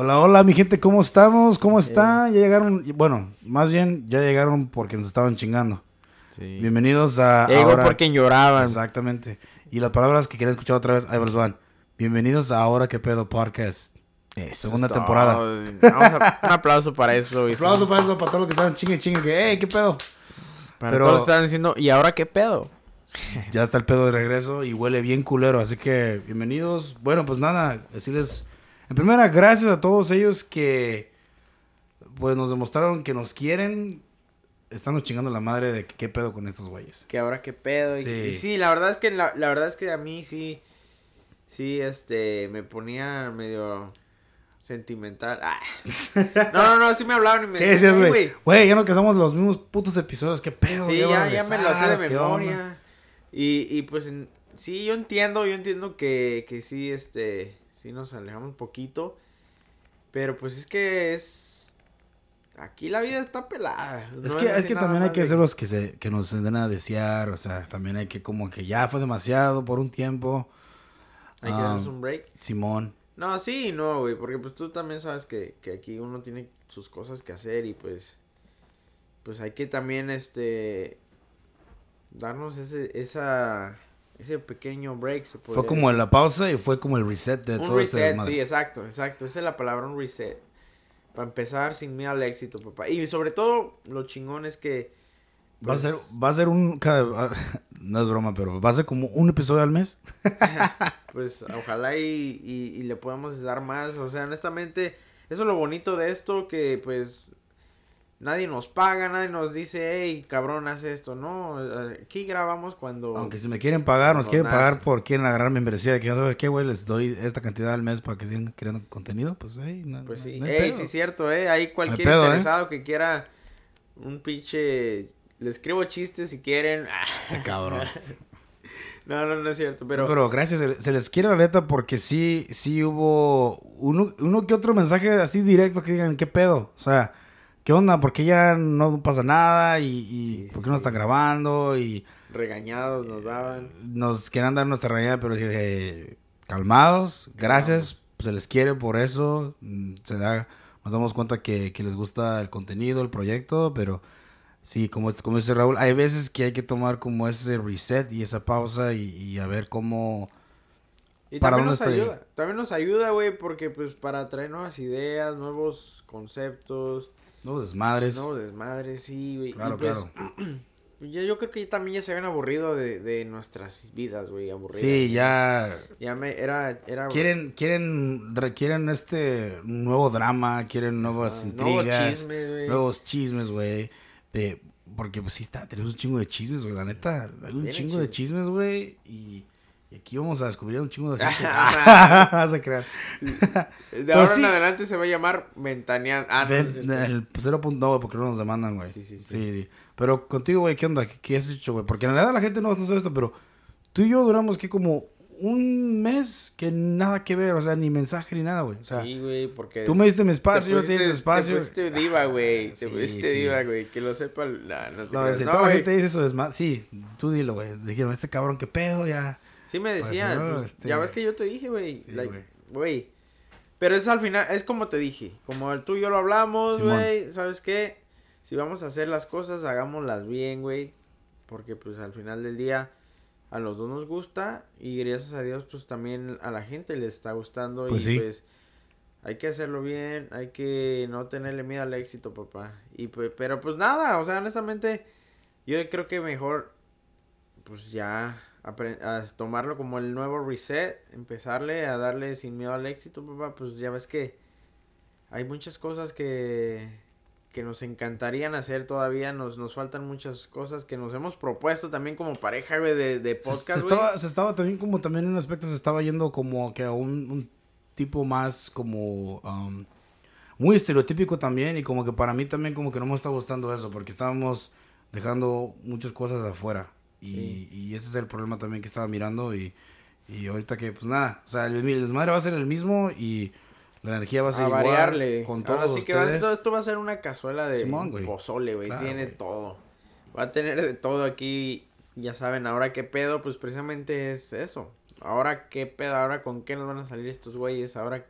Hola, hola, mi gente, ¿cómo estamos? ¿Cómo están? Ya llegaron, bueno, más bien ya llegaron porque nos estaban chingando. Sí. Bienvenidos a Llegó ahora- porque lloraban. Exactamente. Y las palabras que quería escuchar otra vez, ahí van. Bienvenidos a Ahora que pedo podcast. Eso Segunda temporada. Vamos a- un aplauso para eso. sí. Aplauso para eso, para todos los que estaban chingue chingue que, hey, ¿qué pedo? Para Pero- todos los que están diciendo, ¿y ahora qué pedo? Ya está el pedo de regreso y huele bien culero, así que bienvenidos. Bueno, pues nada, decirles, en primera, gracias a todos ellos que pues nos demostraron que nos quieren. Estamos chingando la madre de que qué pedo con estos güeyes. Que ahora qué pedo. Y Sí. y sí, la verdad es que la, la verdad es que a mí sí, sí, este, me ponía medio sentimental. Ah. No, no, no, sí me hablaban y me ¿Qué decían, decías, "Ay, güey? Güey, ya no casamos los mismos putos episodios, qué pedo. Sí, ya, ya me lo sé de ¿qué onda?" memoria. Y, y pues sí, yo entiendo, yo entiendo que, que sí, este, sí nos alejamos un poquito. Pero pues es que es... Aquí la vida está pelada. Es que, es que también hay que de- ser los que, se, que nos den a desear, o sea, también hay que como que ya fue demasiado por un tiempo. Hay que Ah, darnos un break. Simón. No, sí, no, güey, porque pues tú también sabes que, que aquí uno tiene sus cosas que hacer y pues... Pues hay que también, este... Darnos ese, esa... Ese pequeño break, se Fue como la pausa y fue como el reset de Un todo este reset, desmadre. sí, exacto, exacto. Esa es la palabra, un reset. Para empezar sin miedo al éxito, papá. Y sobre todo, lo chingón es que... Va a ser, pues, va a ser un, cada- no es broma, pero va a ser como un episodio al mes. Pues ojalá y, y, y le podamos dar más. O sea, honestamente, eso es lo bonito de esto, que pues... Nadie nos paga, nadie nos dice, hey, cabrón, haz esto. No, aquí grabamos cuando... Aunque si me quieren pagar, nos quieren pagar por quieren agarrar membresía de que ya sabes qué, güey, les doy esta cantidad al mes para que sigan creando contenido, pues, hey, no, Pues sí, no hay Ey, pedo. sí es cierto, eh. Ahí cualquier pedo, ¿eh? interesado que quiera un pinche... Le escribo chistes si quieren. Este cabrón. No, no, no es cierto, pero... Pero, gracias, se, se les quiere la neta porque sí, sí hubo uno, uno que otro mensaje así directo que digan, ¿qué pedo? O sea, ¿qué onda? ¿Por qué ya no pasa nada? ¿Y, y Sí, sí, por qué no están grabando? Y regañados nos daban. nos quieren dar nuestra realidad, pero dije, calmados, gracias, se les quiere por eso, mm, se da, nos damos cuenta que, que les gusta el contenido, el proyecto, pero sí, como, como dice Raúl, hay veces que hay que tomar como ese reset y esa pausa y, y a ver cómo... Y ¿Para también dónde nos estoy? ayuda. También nos ayuda, güey, porque pues para traer nuevas ideas, nuevos conceptos, No desmadres. nuevos desmadres, sí, güey. Claro, y pues, claro. ya yo creo que también ya se habían aburrido de, de nuestras vidas, güey, aburridas. Sí, ya Ya me, era, era... quieren, quieren, quieren este nuevo drama, quieren nuevas ah, nuevos intrigas, chismes, güey. nuevos chismes, güey. De, porque pues sí está, tenemos un chingo de chismes, güey. La neta, hay un chingo de chismes, güey. Y, y aquí vamos a descubrir un chingo de gente. Ah, Vas a creer. De Pero ahora sí. en adelante se va a llamar Ventaneando. Ah, no, Ven, no el cero punto no, güey, porque no nos demandan, güey. Sí, sí, sí. sí. Pero contigo, güey, ¿qué onda? ¿Qué, qué has hecho, güey? Porque en realidad la gente no, no sabe esto, pero tú y yo duramos que como un mes que nada que ver, o sea, ni mensaje ni nada, güey. O sea, sí, güey, porque... tú me diste mi espacio, yo te di mi espacio. Te pusiste diva, güey. Te pusiste sí. diva, güey. Que lo sepa. la- no, No, si No, toda la güey. gente dice eso, es más. Sí, tú dilo, güey. Dijeron, este cabrón, qué pedo, ya. Sí me Pues, decían. no, pues, este- Ya ves que yo te dije, güey. Sí, like, güey. güey. Pero es al final, es como te dije. Como el tú y yo lo hablamos, güey. ¿Sabes qué? Si vamos a hacer las cosas, hagámoslas bien, güey. Porque pues al final del día a los dos nos gusta. Y gracias a Dios, pues también a la gente le está gustando. Pues y sí. pues hay que hacerlo bien. Hay que no tenerle miedo al éxito, papá. Y pues, pero pues nada, o sea, honestamente, yo creo que mejor pues ya a tomarlo como el nuevo reset, empezarle a darle sin miedo al éxito, papá, pues ya ves que hay muchas cosas que, que nos encantarían hacer todavía, nos, nos faltan muchas cosas que nos hemos propuesto también como pareja, güey, de, de podcast, se estaba, se estaba también como también en un aspecto se estaba yendo como que a un, un tipo más como um, muy estereotípico también y como que para mí también como que no me está gustando eso porque estábamos dejando muchas cosas afuera y, Sí. y ese es el problema también que estaba mirando y, y ahorita que pues nada, o sea, el, el desmadre va a ser el mismo y la energía va a ser a igual variarle. con Ahora todos sí que va- esto, esto va a ser una cazuela de Simón, güey. pozole, güey. Claro, Tiene güey. todo. Va a tener de todo aquí. Ya saben, ahora qué pedo, pues precisamente es eso. Ahora qué pedo, ahora con qué nos van a salir estos güeyes. Ahora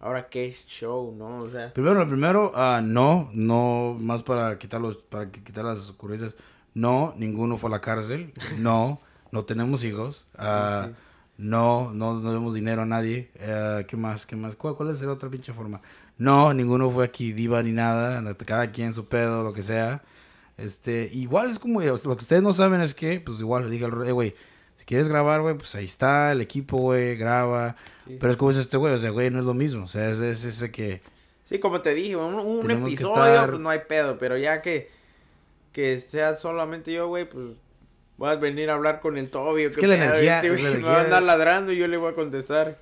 ahora qué show, ¿no? O sea, Primero, lo primero, ah, no, no, más para quitar los, para quitar las ocurrencias. No, ninguno fue a la cárcel. No, no tenemos hijos. Ah, No, no, no demos dinero a nadie. Ah, ¿Qué más? ¿Qué más? ¿Cuál, ¿Cuál es la otra pinche forma? No, ninguno fue aquí diva ni nada. Cada quien su pedo, lo que sea. Este, igual es como, o sea, lo que ustedes no saben es que, pues igual le diga al eh, güey, si quieres grabar, güey, pues ahí está el equipo, güey, graba. Sí, Pero es como dice este güey, o sea, güey, no es lo mismo. O sea, es, es ese que... sí, como te dije, un, episodio, estar- pues no hay pedo, pero ya que, que sea solamente yo, güey, pues voy a venir a hablar con el Toby. o qué que la energía- este la Me va a andar ladrando y yo le voy a contestar.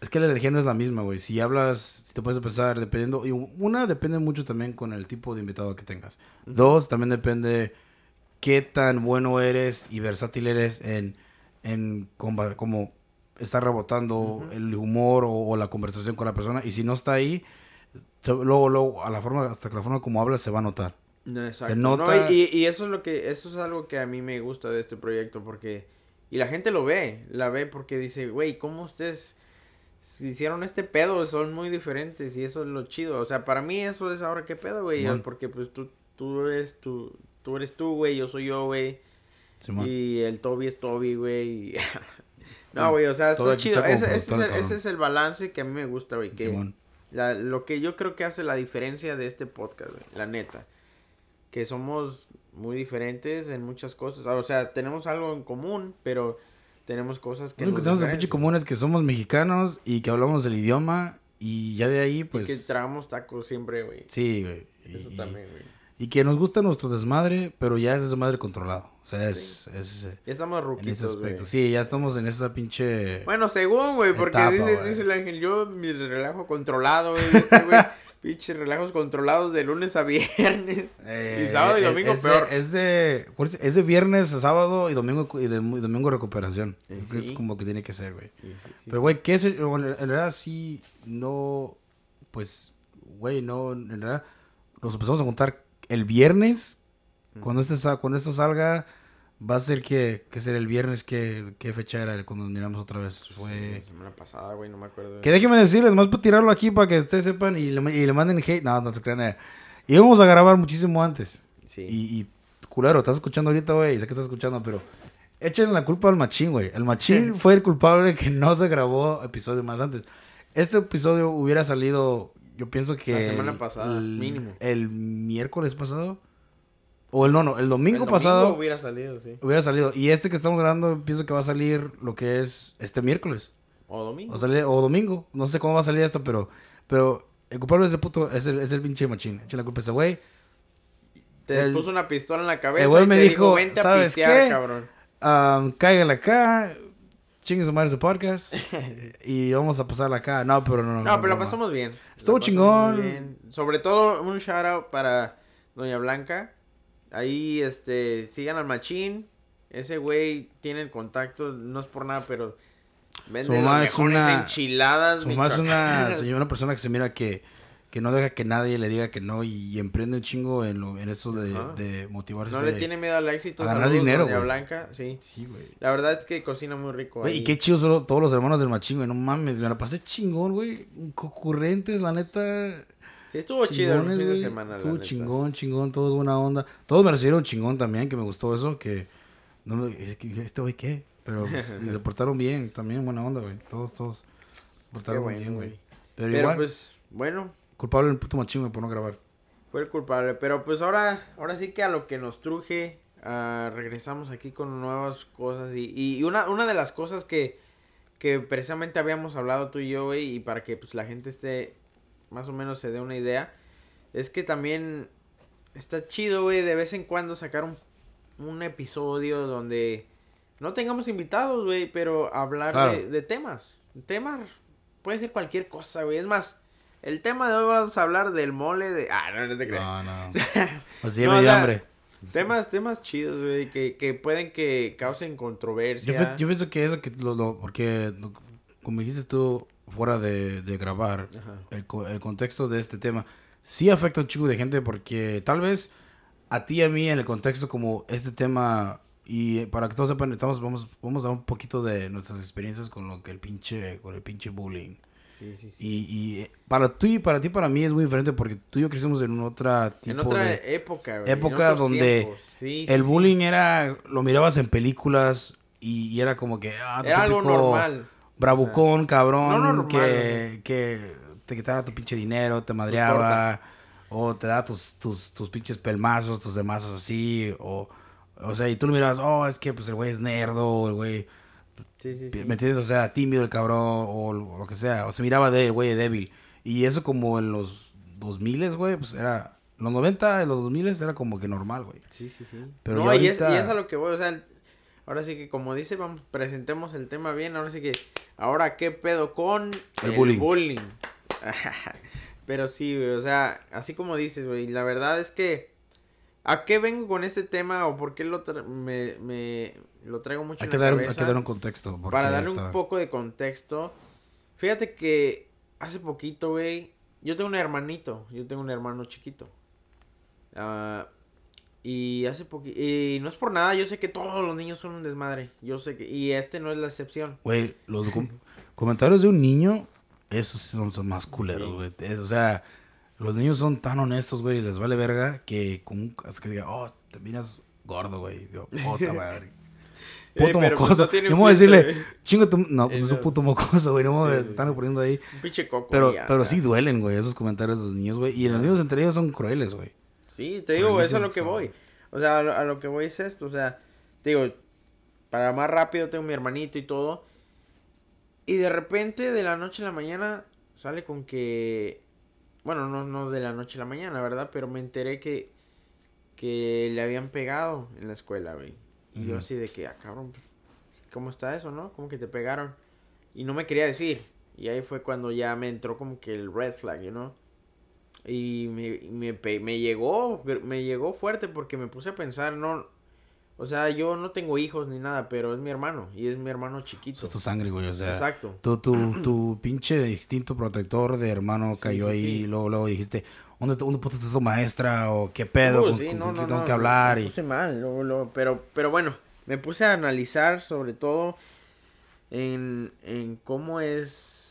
Es que la energía no es la misma, güey. Si hablas, si te puedes empezar, dependiendo. Y una, depende mucho también con el tipo de invitado que tengas. Dos, también depende qué tan bueno eres y versátil eres en, en comba- como estar rebotando el humor o, o la conversación con la persona. Y si no está ahí, luego, luego, a la forma, hasta que la forma como hablas se va a notar. No, exacto. nota- No, y, y eso es lo que, eso es algo que a mí me gusta de este proyecto porque, y la gente lo ve, la ve porque dice, güey, ¿cómo ustedes hicieron este pedo? Son muy diferentes y eso es lo chido. O sea, para mí eso es ahora qué pedo, güey, porque pues tú, tú eres tú, tú eres tú, güey, yo soy yo, güey, Simón. y el Toby es Toby, güey. no, güey, o sea, Todo está chido. está Ese, ese es el, ese es el balance que a mí me gusta, güey, que... La, lo que yo creo que hace la diferencia de este podcast, güey, la neta. Que somos muy diferentes en muchas cosas. O sea, tenemos algo en común, pero tenemos cosas que Lo único que tenemos en pinche común es que somos mexicanos y que hablamos el idioma. Y ya de ahí, Y pues. que tragamos tacos siempre, güey. Sí, güey. Eso Y- también, güey. Y que nos gusta nuestro desmadre, pero ya es desmadre controlado. O sea, es, es eh, Ya estamos en ese ruquitos, aspecto. Sí, ya estamos en esa pinche... Bueno, según, güey, porque Etapa, dice, dice el ángel, yo mi relajo controlado, güey. Este, güey, pinche relajos controlados de lunes a viernes. Eh, y sábado y es- domingo es peor. De, es, de, ¿cuál es? De viernes a sábado y domingo, y de- y domingo recuperación. Eh, sí. Es como que tiene que ser, güey. Sí, sí, sí, Pero, güey, ¿qué es? el- bueno, en realidad sí, no... Pues, güey, no... En realidad nos empezamos a contar el viernes. Cuando, este, cuando esto salga, va a ser que... ¿Qué será el viernes? ¿Qué, qué fecha era cuando nos miramos otra vez? Fue... La semana pasada, güey, no me acuerdo. Que déjenme decirles, nomás para tirarlo aquí para que ustedes sepan y le, y le manden hate. No, no se crean. eh. Íbamos a grabar muchísimo antes. Sí. Y, y culero, estás escuchando ahorita, güey. Sé que estás escuchando, pero échenle la culpa al machín, güey. El machín fue el culpable que no se grabó episodio más antes. Este episodio hubiera salido, yo pienso que. La semana pasada, el, mínimo. El miércoles pasado. O el no, no, el domingo, El pasado hubiera salido, sí. hubiera salido. Y este que estamos grabando, pienso que va a salir lo que es este miércoles. O domingo. O, domingo. No sé cómo va a salir esto, pero. Pero el culpable de ese puto es el, es el pinche machín. Echen la culpa a ese güey. te el- puso una pistola en la cabeza el güey y me te dijo, dijo, vente a ¿sabes pistear, qué? cabrón. Um, cáigale acá. Chingue su madre su podcast. y vamos a pasarla acá. No, pero no. No, pero la pasamos bien. Estuvo La chingón. bien. Sobre todo, un shout out para Doña Blanca. Ahí, este, sigan al machín. Ese güey tiene el contacto, no es por nada, pero vende las mejores una- enchiladas. Su es una, señora, persona que se mira que, que no deja que nadie le diga que no y, emprende un chingo en, lo, en eso de, de motivarse. No le tiene miedo al éxito. a ganar dinero, güey. Blanca, sí. Sí, güey. La verdad es que cocina muy rico. Güey, ahí. y qué chido son todos los hermanos del machín, güey. No mames, me la pasé chingón, güey. Concurrentes, la neta. Sí, estuvo chido el fin de semana. la Estuvo neta. chingón, chingón, todos buena onda. Todos me recibieron chingón también, que me gustó eso, que... No es que ¿este güey qué? Pero pues, se portaron bien, también buena onda, güey. Todos, todos. portaron bueno, bien, güey. Pero, Pero igual, pues, bueno, culpable el puto machín, güey, por no grabar. Fue el culpable, pero pues ahora, ahora sí que a lo que nos truje, ah, regresamos aquí con nuevas cosas y, y una, una de las cosas que, que precisamente habíamos hablado tú y yo, güey, y para que pues la gente esté, más o menos se dé una idea, es que también está chido, güey, de vez en cuando sacar un, un episodio donde no tengamos invitados, güey, pero hablar Claro. de, de temas, temas, puede ser cualquier cosa, güey, es más... El tema de hoy vamos a hablar del mole de... Ah, no, no te creas. No, no. Así No, o sea, hambre. Temas, temas chidos, güey, que, que pueden que causen controversia. yo pienso que eso, que lo, lo- porque lo- como dijiste tú, fuera de, de grabar, el, el contexto de este tema sí afecta a un chico de gente porque tal vez a ti y a mí en el contexto como este tema y para que todos sepan estamos vamos vamos a un poquito de nuestras experiencias con lo que el pinche con el pinche bullying Sí, sí, sí. Y, y para tú y para ti, para mí es muy diferente porque tú y yo crecimos en otra tipo en otra de época, güey. época donde. Sí, el sí. bullying era lo mirabas en películas y, y era como que ah, Era algo normal. Bravucón, cabrón, no normal, que, que te quitaba tu pinche dinero, te madreaba o te daba tus, tus, tus pinches pelmazos, tus demazos así o o sea, y tú lo mirabas, oh, es que pues el güey es nerdo, el güey Sí, sí, sí. ¿Me entiendes? O sea, tímido el cabrón o lo que sea. O se miraba de güey débil. Y eso como en los 2000, güey, pues era... Los 90, en los 2000 era como que normal, güey. Sí, sí, sí. Pero no, y, es, ahorita- y es a lo que voy, o sea, ahora sí que como dice, vamos, presentemos el tema bien, ahora sí que, ahora qué pedo con El bullying. Pero sí, güey, o sea, así como dices, güey, la verdad es que, ¿a qué vengo con este tema o por qué lo tra- me, me lo traigo mucho Hay en que, la dar, cabeza? hay que dar un contexto. Para darle está- un poco de contexto, fíjate que hace poquito, güey, yo tengo un hermanito, yo tengo un hermano chiquito. Ah, y hace poquito, y no es por nada, yo sé que todos los niños son un desmadre, yo sé que, y este no es la excepción. Güey, los com- comentarios de un niño, esos son, son más culeros, güey. O sea, los niños son tan honestos, güey, les vale verga que con hasta que diga, oh, te miras gordo, güey. Digo, puta madre. Eh, Puto pues, mocoso. no tiene me voy a decirle, güey. chingo tu... No, Eh, no es un puto mocoso, güey. No me Sí, estar poniendo ahí. Un pinche coco. Pero, ya, pero ya. sí duelen, güey, esos comentarios de los niños, güey. Y los Ajá. niños entre ellos son crueles, güey. Sí, te digo, eso es a lo que voy. O sea, a lo, a lo que voy es esto, o sea, te digo, para más rápido tengo mi hermanito y todo. Y de repente, de la noche a la mañana, sale con que... Bueno, no, no de la noche a la mañana, ¿verdad? Pero me enteré que, que le habían pegado en la escuela, güey. Y yo así de que, ah, cabrón, ¿cómo está eso, no? ¿Cómo que te pegaron? Y no me quería decir. Y ahí fue cuando ya me entró como que el red flag, you know? Y me, me, me llegó, me llegó fuerte porque me puse a pensar, no, o sea, yo no tengo hijos ni nada, pero es mi hermano y es mi hermano chiquito. Es tu sangre, güey. O sea, Exacto. tu, tu, tu pinche instinto protector de hermano cayó sí, ahí. sí. Y luego, luego dijiste, ¿dónde, ¿dónde puta está tu maestra? O qué pedo, Uh, con, sí, con- no, con no, quién tengo no, que hablar. Me y... puse mal, luego, luego, pero, pero bueno, me puse a analizar sobre todo en, en cómo es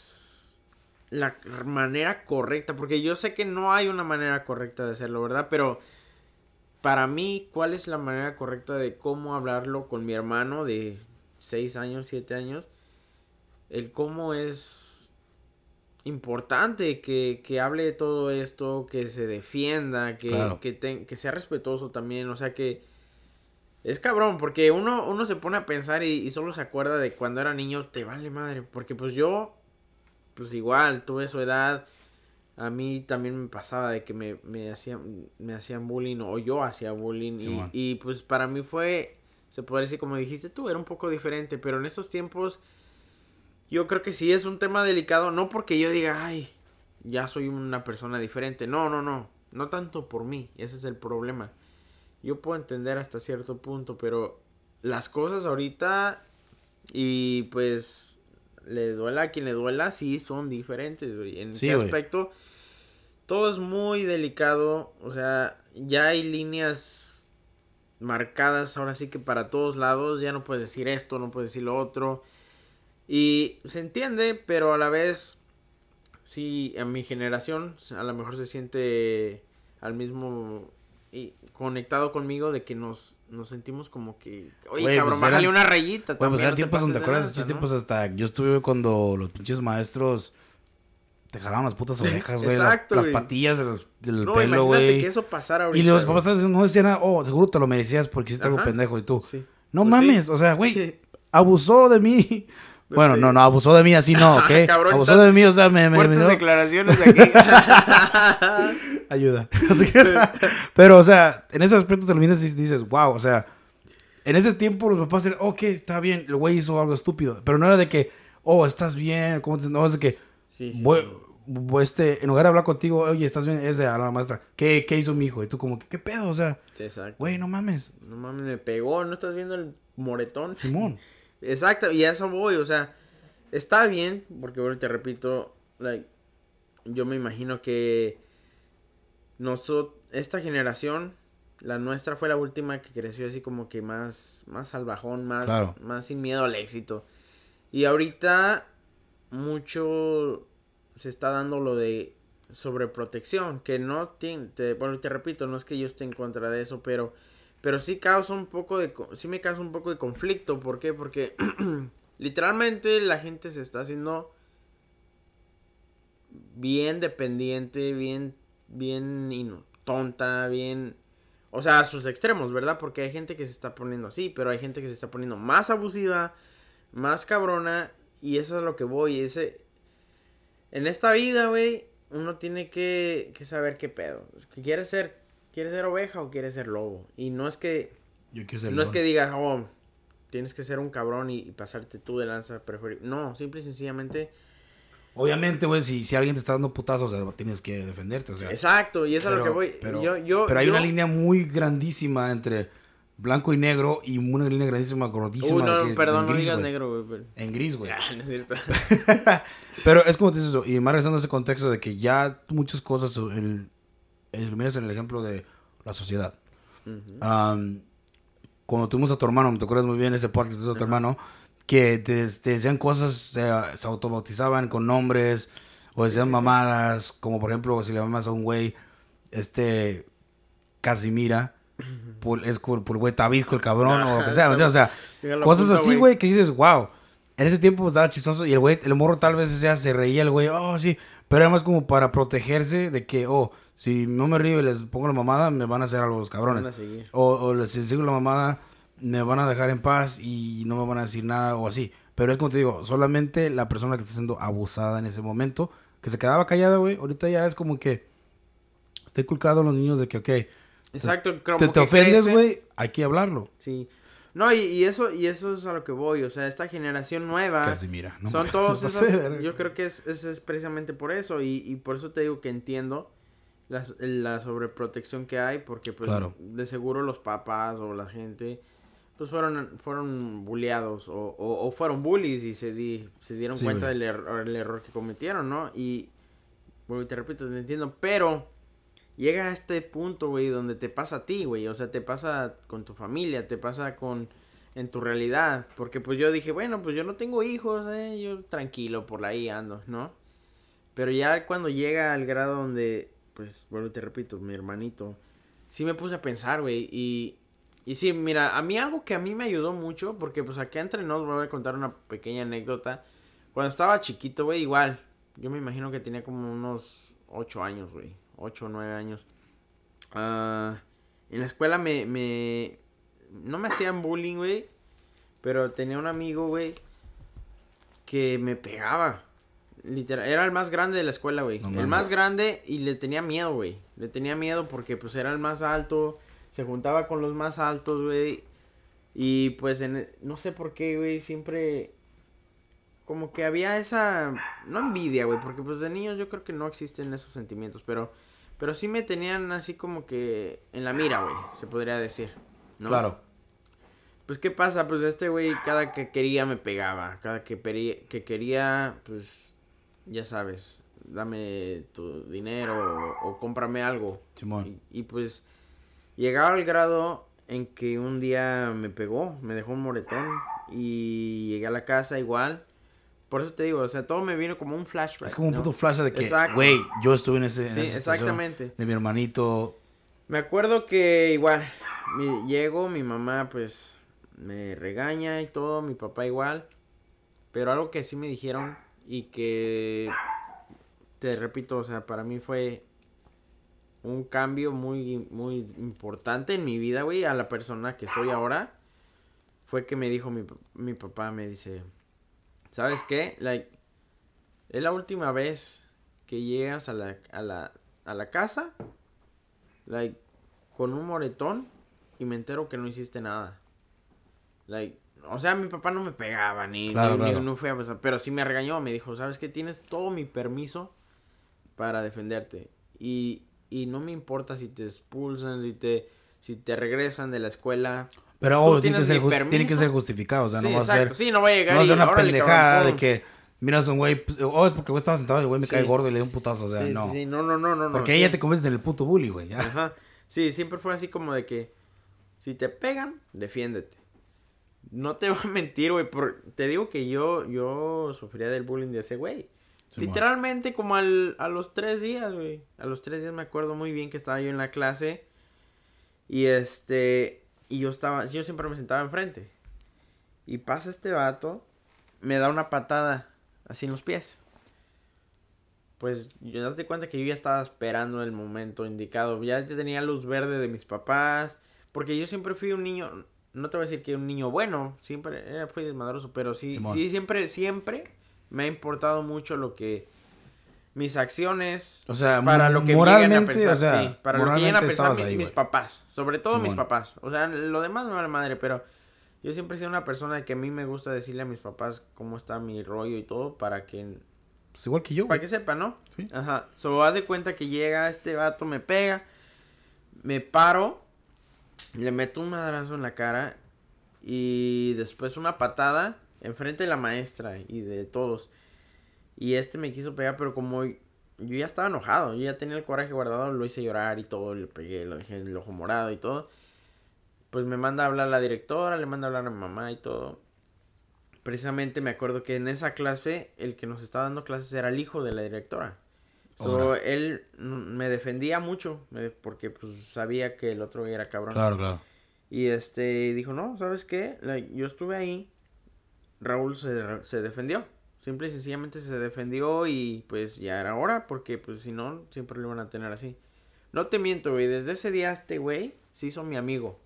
la manera correcta, porque yo sé que no hay una manera correcta de hacerlo, ¿verdad? Pero para mí, ¿cuál es la manera correcta de cómo hablarlo con mi hermano de 6 años, 7 años? El cómo es importante que, que hable de todo esto, que se defienda, que, Claro. que, que sea respetuoso también, o sea que es cabrón, porque uno, uno se pone a pensar y, y solo se acuerda de cuando era niño, te vale madre, porque pues yo, pues igual, tuve su edad, a mí también me pasaba de que me, me hacían, me hacían bullying o yo hacía bullying y, y pues para mí fue, se puede decir como dijiste tú, era un poco diferente, pero en estos tiempos yo creo que sí es un tema delicado, no porque yo diga, ay, ya soy una persona diferente, no, no, no, no tanto por mí, ese es el problema. Yo puedo entender hasta cierto punto, pero las cosas ahorita y pues le duela a quien le duela, sí son diferentes, güey. En Sí, qué aspecto todo es muy delicado, o sea, ya hay líneas marcadas ahora sí que para todos lados, ya no puedes decir esto, no puedes decir lo otro. Y se entiende, pero a la vez sí a mi generación a lo mejor se siente al mismo y conectado conmigo de que nos, nos sentimos como que, oye, Güey, cabrón, pues bájale eran- una rayita. Güey, pues también, eran no te tiempos ¿te de acuerdas? Esos ¿no? tiempos hasta, yo estuve cuando los pinches maestros te jalaban las putas orejas, güey. las, Exacto, las güey. patillas del, del No, pelo, güey. que eso pasara ahorita. Y los papás no decían, oh, seguro te lo merecías porque hiciste algo Ajá. pendejo. Y tú, Sí. no Pues sí. mames, o sea, güey, abusó de mí. Bueno, Sí. no, no, abusó de mí así no, ¿ok? Cabrón, abusó de mí, o sea, me, me, me declaraciones de aquí. Ayuda. Pero, o sea, en ese aspecto te lo miras y dices, wow, o sea, en ese tiempo los papás eran, ok, está bien, el güey hizo algo estúpido. Pero no era de que, oh, estás bien, ¿cómo te.? No, es de que, sí, sí, voy- sí. voy, este, en lugar de hablar contigo, oye, estás bien, es de a la maestra, ¿qué, qué hizo mi hijo? Y tú, como, ¿qué, qué pedo? O sea, güey, no mames, No mames, me pegó, ¿no estás viendo el moretón? Simón. Exacto, y a eso voy, o sea, está bien, porque bueno, te repito, like, yo me imagino que nosotros, esta generación, la nuestra fue la última que creció así como que más, más salvajón, más, Claro. más sin miedo al éxito. Y ahorita, mucho, se está dando lo de sobreprotección, que no tiene, te, bueno, te repito, no es que yo esté en contra de eso, pero, pero sí causa un poco de, sí me causa un poco de conflicto, ¿por qué? Porque literalmente la gente se está haciendo bien dependiente, bien, bien tonta, bien, o sea, a sus extremos, ¿verdad? Porque hay gente que se está poniendo así, pero hay gente que se está poniendo más abusiva, más cabrona, y eso es a lo que voy, ese, en esta vida, güey, uno tiene que, que saber qué pedo. quiere ser, quiere ser oveja o quiere ser lobo. Y no es que, Yo quiero ser no es que digas, oh, tienes que ser un cabrón y, y pasarte tú de lanza preferir. No, simple y sencillamente. Obviamente, güey, si, si alguien te está dando putazos, o sea, tienes que defenderte. O sea, Exacto, y eso es a lo que voy. Pero, yo, yo, pero hay yo- una línea muy grandísima entre blanco y negro y una línea grandísima, gordísima. Uy, no, que- perdón, en no digas negro, güey. pero- En gris, güey. Ah, no es cierto. Pero es como te dices eso, y más regresando a ese contexto de que ya muchas cosas, el, el, miras en el ejemplo de la sociedad. Cuando tuvimos a tu hermano, me te acuerdas muy bien ese podcast que tuviste a tu hermano, que te, te decían cosas, se, se autobautizaban con nombres, o decían mamadas, como por ejemplo, si le llamas a un güey, este, Casimira, por, es por, por güey Tabisco el cabrón, o lo que sea. O sea, cosas punta, así, güey, que dices, wow. En ese tiempo pues, estaba chistoso y el güey, el morro tal vez o sea, se reía el güey, oh, sí, pero era más como para protegerse de que, oh, si no me río y les pongo la mamada, me van a hacer algo los cabrones. O, o les- si sigo la mamada, me van a dejar en paz y no me van a decir nada o así. Pero es como te digo, solamente la persona que está siendo abusada en ese momento, que se quedaba callada, güey, ahorita ya es como que está inculcado a los niños de que, ok, Exacto, como te, te que ofendes, güey, hay que hablarlo. Sí. No, y, y eso, y eso es a lo que voy. O sea, esta generación nueva. Casi mira, no son todos no verga. yo creo que es, es, es precisamente por eso. Y, y por eso te digo que entiendo la, la sobreprotección que hay. Porque, pues, Claro. de seguro los papás o la gente. Pues fueron, fueron bulleados o, o, o fueron bullies y se, di, se dieron Sí, cuenta güey. del error, el error que cometieron, ¿no? Y, bueno, te repito, te entiendo, pero llega a este punto, güey, donde te pasa a ti, güey. O sea, te pasa con tu familia, te pasa con en tu realidad. Porque pues yo dije, bueno, pues yo no tengo hijos, eh, yo tranquilo, por ahí ando, ¿no? Pero ya cuando llega al grado donde, pues, bueno, te repito, mi hermanito, sí me puse a pensar, güey, y, y sí, mira, a mí algo que a mí me ayudó mucho, porque pues acá entre nos voy a contar una pequeña anécdota. Cuando estaba chiquito, güey, igual, yo me imagino que tenía como unos 8 años, güey, 8 o 9 años. Ah, en la escuela me, me, no me hacían bullying, güey, pero tenía un amigo, güey, que me pegaba. Literal, era el más grande de la escuela, güey. No el más grande y le tenía miedo, güey. Le tenía miedo porque pues era el más alto, se juntaba con los más altos, güey. Y pues en, no sé por qué, güey, siempre como que había esa no envidia, güey, porque pues de niños yo creo que no existen esos sentimientos, pero pero sí me tenían así como que en la mira, güey, se podría decir. ¿no? Claro. Pues, ¿qué pasa? Pues este güey, cada que quería me pegaba. Cada que, peri- que quería, pues, ya sabes, dame tu dinero o, o cómprame algo. Simón. Y, y, pues, llegaba al grado en que un día me pegó, me dejó un moretón. Y llegué a la casa igual. Por eso te digo, o sea, todo me vino como un flashback. Es como un ¿no? puto flash de que, güey, yo estuve en ese. en Sí, esa exactamente. De mi hermanito. Me acuerdo que igual, mi- llego, mi mamá pues me regaña y todo, mi papá igual. Pero algo que sí me dijeron y que, te repito, o sea, para mí fue un cambio muy, muy importante en mi vida, güey, a la persona que soy ahora. Fue que me dijo mi, mi papá, me dice, ¿sabes qué? Like, es la última vez que llegas a la, a la, a la casa like, con un moretón y me entero que no hiciste nada. Like, o sea, mi papá no me pegaba ni, Claro, ni- no fue a pesar, pero sí me regañó, me dijo, "¿Sabes qué? Tienes todo mi permiso para defenderte y y no me importa si te expulsan, si te si te regresan de la escuela." Pero tiene que, ser, tiene que ser justificado. O sea, sí, no va a ser. Sí, no voy a llegar No va a ser una "Órale, pendejada cabrón, de pum". que miras a un güey, pues, oh, es porque güey estaba sentado y el güey me Sí. cae gordo y le dio un putazo. O sea, Sí, no. sí, no, no, no, no. Porque ya te conviertes en el puto bully, güey. ya. Ajá. Sí, siempre fue así como de que si te pegan, defiéndete. No te voy a mentir, güey, por- te digo que yo yo sufría del bullying de ese güey. Literalmente como al, a los tres días, güey. A los tres días me acuerdo muy bien que estaba yo en la clase. Y este... Y yo estaba... Yo siempre me sentaba enfrente. Y pasa este vato. Me da una patada. Así en los pies. Pues yo das de cuenta que yo ya estaba esperando el momento indicado. Ya tenía luz verde de mis papás. Porque yo siempre fui un niño. No te voy a decir que un niño bueno. Siempre fui desmadroso. Pero sí, sí, siempre, siempre me ha importado mucho lo que mis acciones o sea para lo que moralmente, a pensar, o sea, sí, para lo que lleguen a pensar mis, ahí, mis papás, sobre todo mis papás. O sea, lo demás me vale madre, pero yo siempre he sido una persona que a mí me gusta decirle a mis papás cómo está mi rollo y todo para que pues igual que yo. Para que sepa, ¿no? Sí. Ajá. So, haz de cuenta que llega este vato, me pega, me paro, le meto un madrazo en la cara y después una patada enfrente de la maestra y de todos. Y este me quiso pegar, pero como yo ya estaba enojado, yo ya tenía el coraje guardado, lo hice llorar y todo, le pegué, lo dejé en el ojo morado y todo. Pues me manda a hablar la directora, le manda a hablar a mi mamá y todo. Precisamente me acuerdo que en esa clase, el que nos estaba dando clases era el hijo de la directora. So, él me defendía mucho, porque pues sabía que el otro era cabrón. Claro, claro. Y este, dijo, no, ¿sabes qué? yo estuve ahí, Raúl se, se defendió. Simple y sencillamente se defendió y pues ya era hora porque pues si no, siempre lo iban a tener así. No te miento, güey, desde ese día este güey se hizo mi amigo.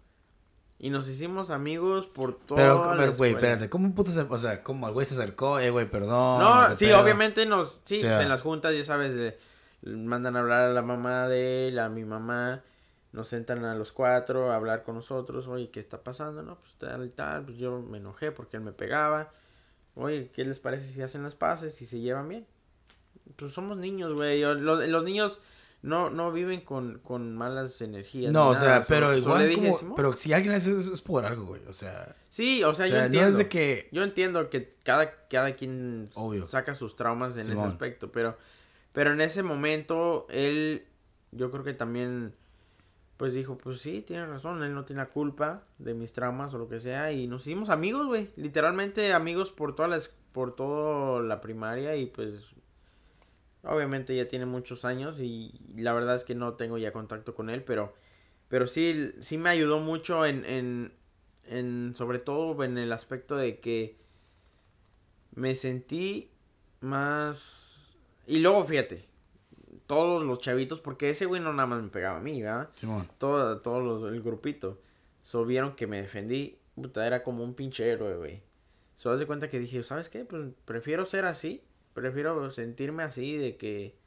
Y nos hicimos amigos por todo. Pero, pero güey, espérate, ¿cómo puto se, o sea, cómo el güey se acercó? Eh, güey, perdón. No, sí, obviamente nos, sí, pues, en las juntas, ya sabes, mandan a hablar a la mamá de él, a mi mamá, nos sentan a los cuatro a hablar con nosotros, oye, ¿qué está pasando? No, pues tal y tal, pues yo me enojé porque él me pegaba. Oye, ¿qué les parece si hacen las paces y se llevan bien? Pues somos niños, güey. Los, los, niños no, no viven con, con malas energías. No, o sea, pero igual. pero si alguien hace eso es por algo, güey. O sea. Sí, o sea, yo entiendo. que... Yo entiendo que cada, cada quien saca sus traumas en ese aspecto. Pero, pero en ese momento, él. Yo creo que también pues dijo, pues sí, tiene razón, él no tiene la culpa de mis traumas o lo que sea. Y nos hicimos amigos, güey. Literalmente amigos por toda la, por toda la primaria y pues obviamente ya tiene muchos años y la verdad es que no tengo ya contacto con él, pero, pero sí, sí me ayudó mucho en, en, en, sobre todo en el aspecto de que me sentí más... Y luego fíjate, todos los chavitos, porque ese güey no nada más me pegaba a mí, ¿verdad? Todo, todos el grupito. So vieron que me defendí. Puta, era como un pinche héroe, güey. So haz de cuenta que dije, ¿sabes qué? Pues prefiero ser así. Prefiero sentirme así de que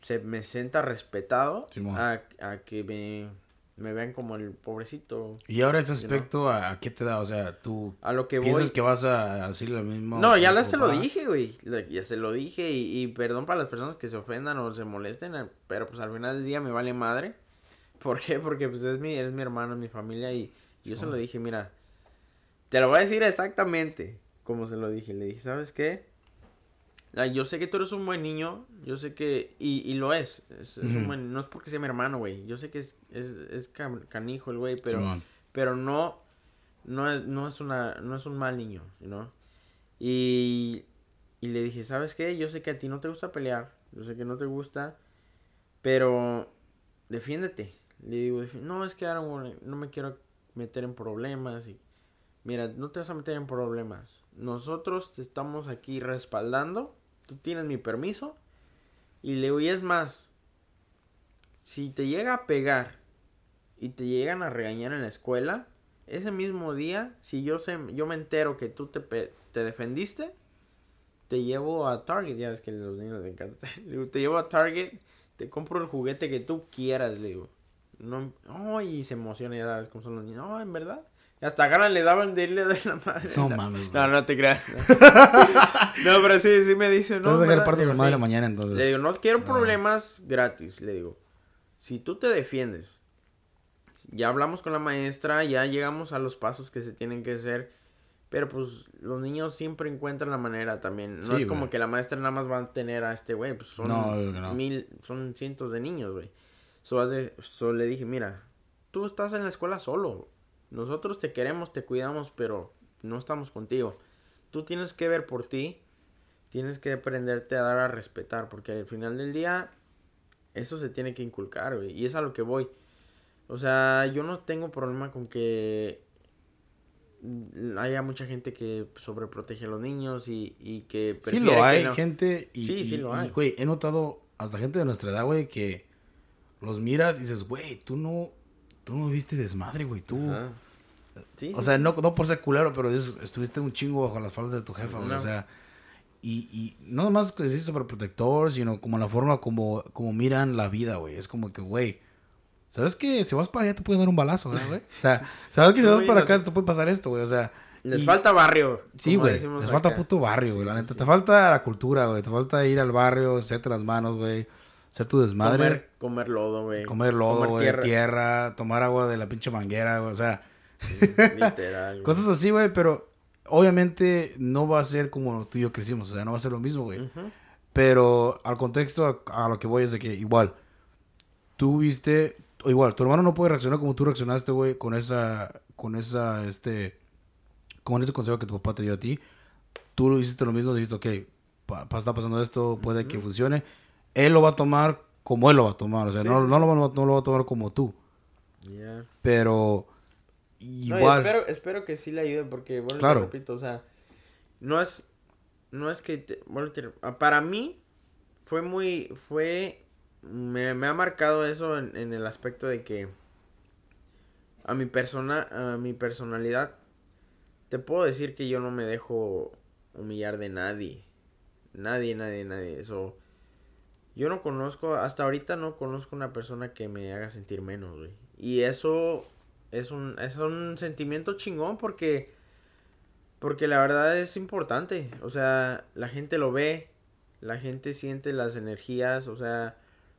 se me sienta respetado a, a que me me ven como el pobrecito. Y ahora ese aspecto, ¿a, qué te da? O sea, tú a lo que piensas que vas a decir lo mismo. No, ya se lo dije, güey. Ya se lo dije y, perdón para las personas que se ofendan o se molesten, pero pues al final del día me vale madre. ¿Por qué? Porque pues es mi, es mi hermano, mi familia y yo se lo dije, mira, te lo voy a decir exactamente como se lo dije. Le dije, ¿sabes qué? Yo sé que tú eres un buen niño, yo sé que, y, y lo es, es, un buen, no es porque sea mi hermano, güey, yo sé que es, es, es canijo el güey, pero, pero no, no es, no es una, no es un mal niño, ¿no? Y, y le dije, ¿sabes qué? Yo sé que a ti no te gusta pelear, yo sé que no te gusta, pero defiéndete. Le digo, no, es que ahora no me quiero meter en problemas y mira, no te vas a meter en problemas. Nosotros te estamos aquí respaldando tú tienes mi permiso. Y le digo, y es más, si te llega a pegar y te llegan a regañar en la escuela, ese mismo día, si yo, sé, yo me entero que tú te, te defendiste, te llevo a Target, ya ves que los niños les encanta, te llevo a Target, te compro el juguete que tú quieras, le digo. No, oh, y se emociona, ya sabes cómo son los niños. No, en verdad. Hasta ganas le daban de irle de la madre. No, mames. No, no te creas. No, pero sí, sí me dice, no. Entonces, parte de su madre mañana, entonces. Le digo, no quiero problemas gratis. Le digo, si tú te defiendes, ya hablamos con la maestra, ya llegamos a los pasos que se tienen que hacer. Pero pues los niños siempre encuentran la manera también. No es como que la maestra nada más va a tener a este güey. Pues son no, mil, son cientos de niños, güey. So, so le dije, mira, tú estás en la escuela solo. Nosotros te queremos, te cuidamos, pero no estamos contigo. Tú tienes que ver por ti. tienes que aprenderte a dar a respetar, porque al final del día eso se tiene que inculcar, güey, y es a lo que voy. O sea, yo no tengo problema con que haya mucha gente que sobreprotege a los niños y, y que... Sí lo hay, gente. Y, sí, sí lo hay. Güey, he notado hasta gente de nuestra edad, güey, que los miras y dices, güey, tú no, tú no viste desmadre, güey, tú... o sea, no, no por ser culero, pero estuviste un chingo bajo las faldas de tu jefa, güey, o sea... Y, y no nomás que decís protector sino como la forma como, como miran la vida, güey. Es como que, güey, ¿sabes que si vas para allá te puede dar un balazo, güey? O sea, ¿sabes que si vas para acá te puede pasar esto, güey? O sea... Les falta barrio. Sí, güey. Les falta puto barrio, güey. la neta. Te falta la cultura, güey. Te falta ir al barrio, hacerte las manos, güey. Hacer tu desmadre. Comer, comer lodo, güey. Comer lodo, güey. Tierra. Tomar agua de la pinche manguera, güey. O sea... literal. Cosas así, güey. Pero obviamente no va a ser como tú y yo crecimos, o sea, no va a ser lo mismo, güey. Pero al contexto, a, lo que voy es de que igual, tú viste, o igual, tu hermano no puede reaccionar como tú reaccionaste, güey, con esa, con esa, este, con ese consejo que tu papá te dio a ti. Tú lo hiciste lo mismo, dijiste, ok, está pasando esto, puede que funcione. Él lo va a tomar como él lo va a tomar, o sea, no, no, lo, no, lo va a tomar como tú. Pero Igual. espero, espero que sí le ayude porque, bueno, claro. repito, o sea, no es, no es que, bueno, ah, para mí fue muy, fue, me, me ha marcado eso en, en, el aspecto de que a mi persona, a mi personalidad, te puedo decir que yo no me dejo humillar de nadie, nadie, nadie, nadie, eso, yo no conozco, hasta ahorita no conozco una persona que me haga sentir menos, güey, y eso es un, es un sentimiento chingón porque, porque la verdad es importante. O sea, la gente lo ve, la gente siente las energías, o sea,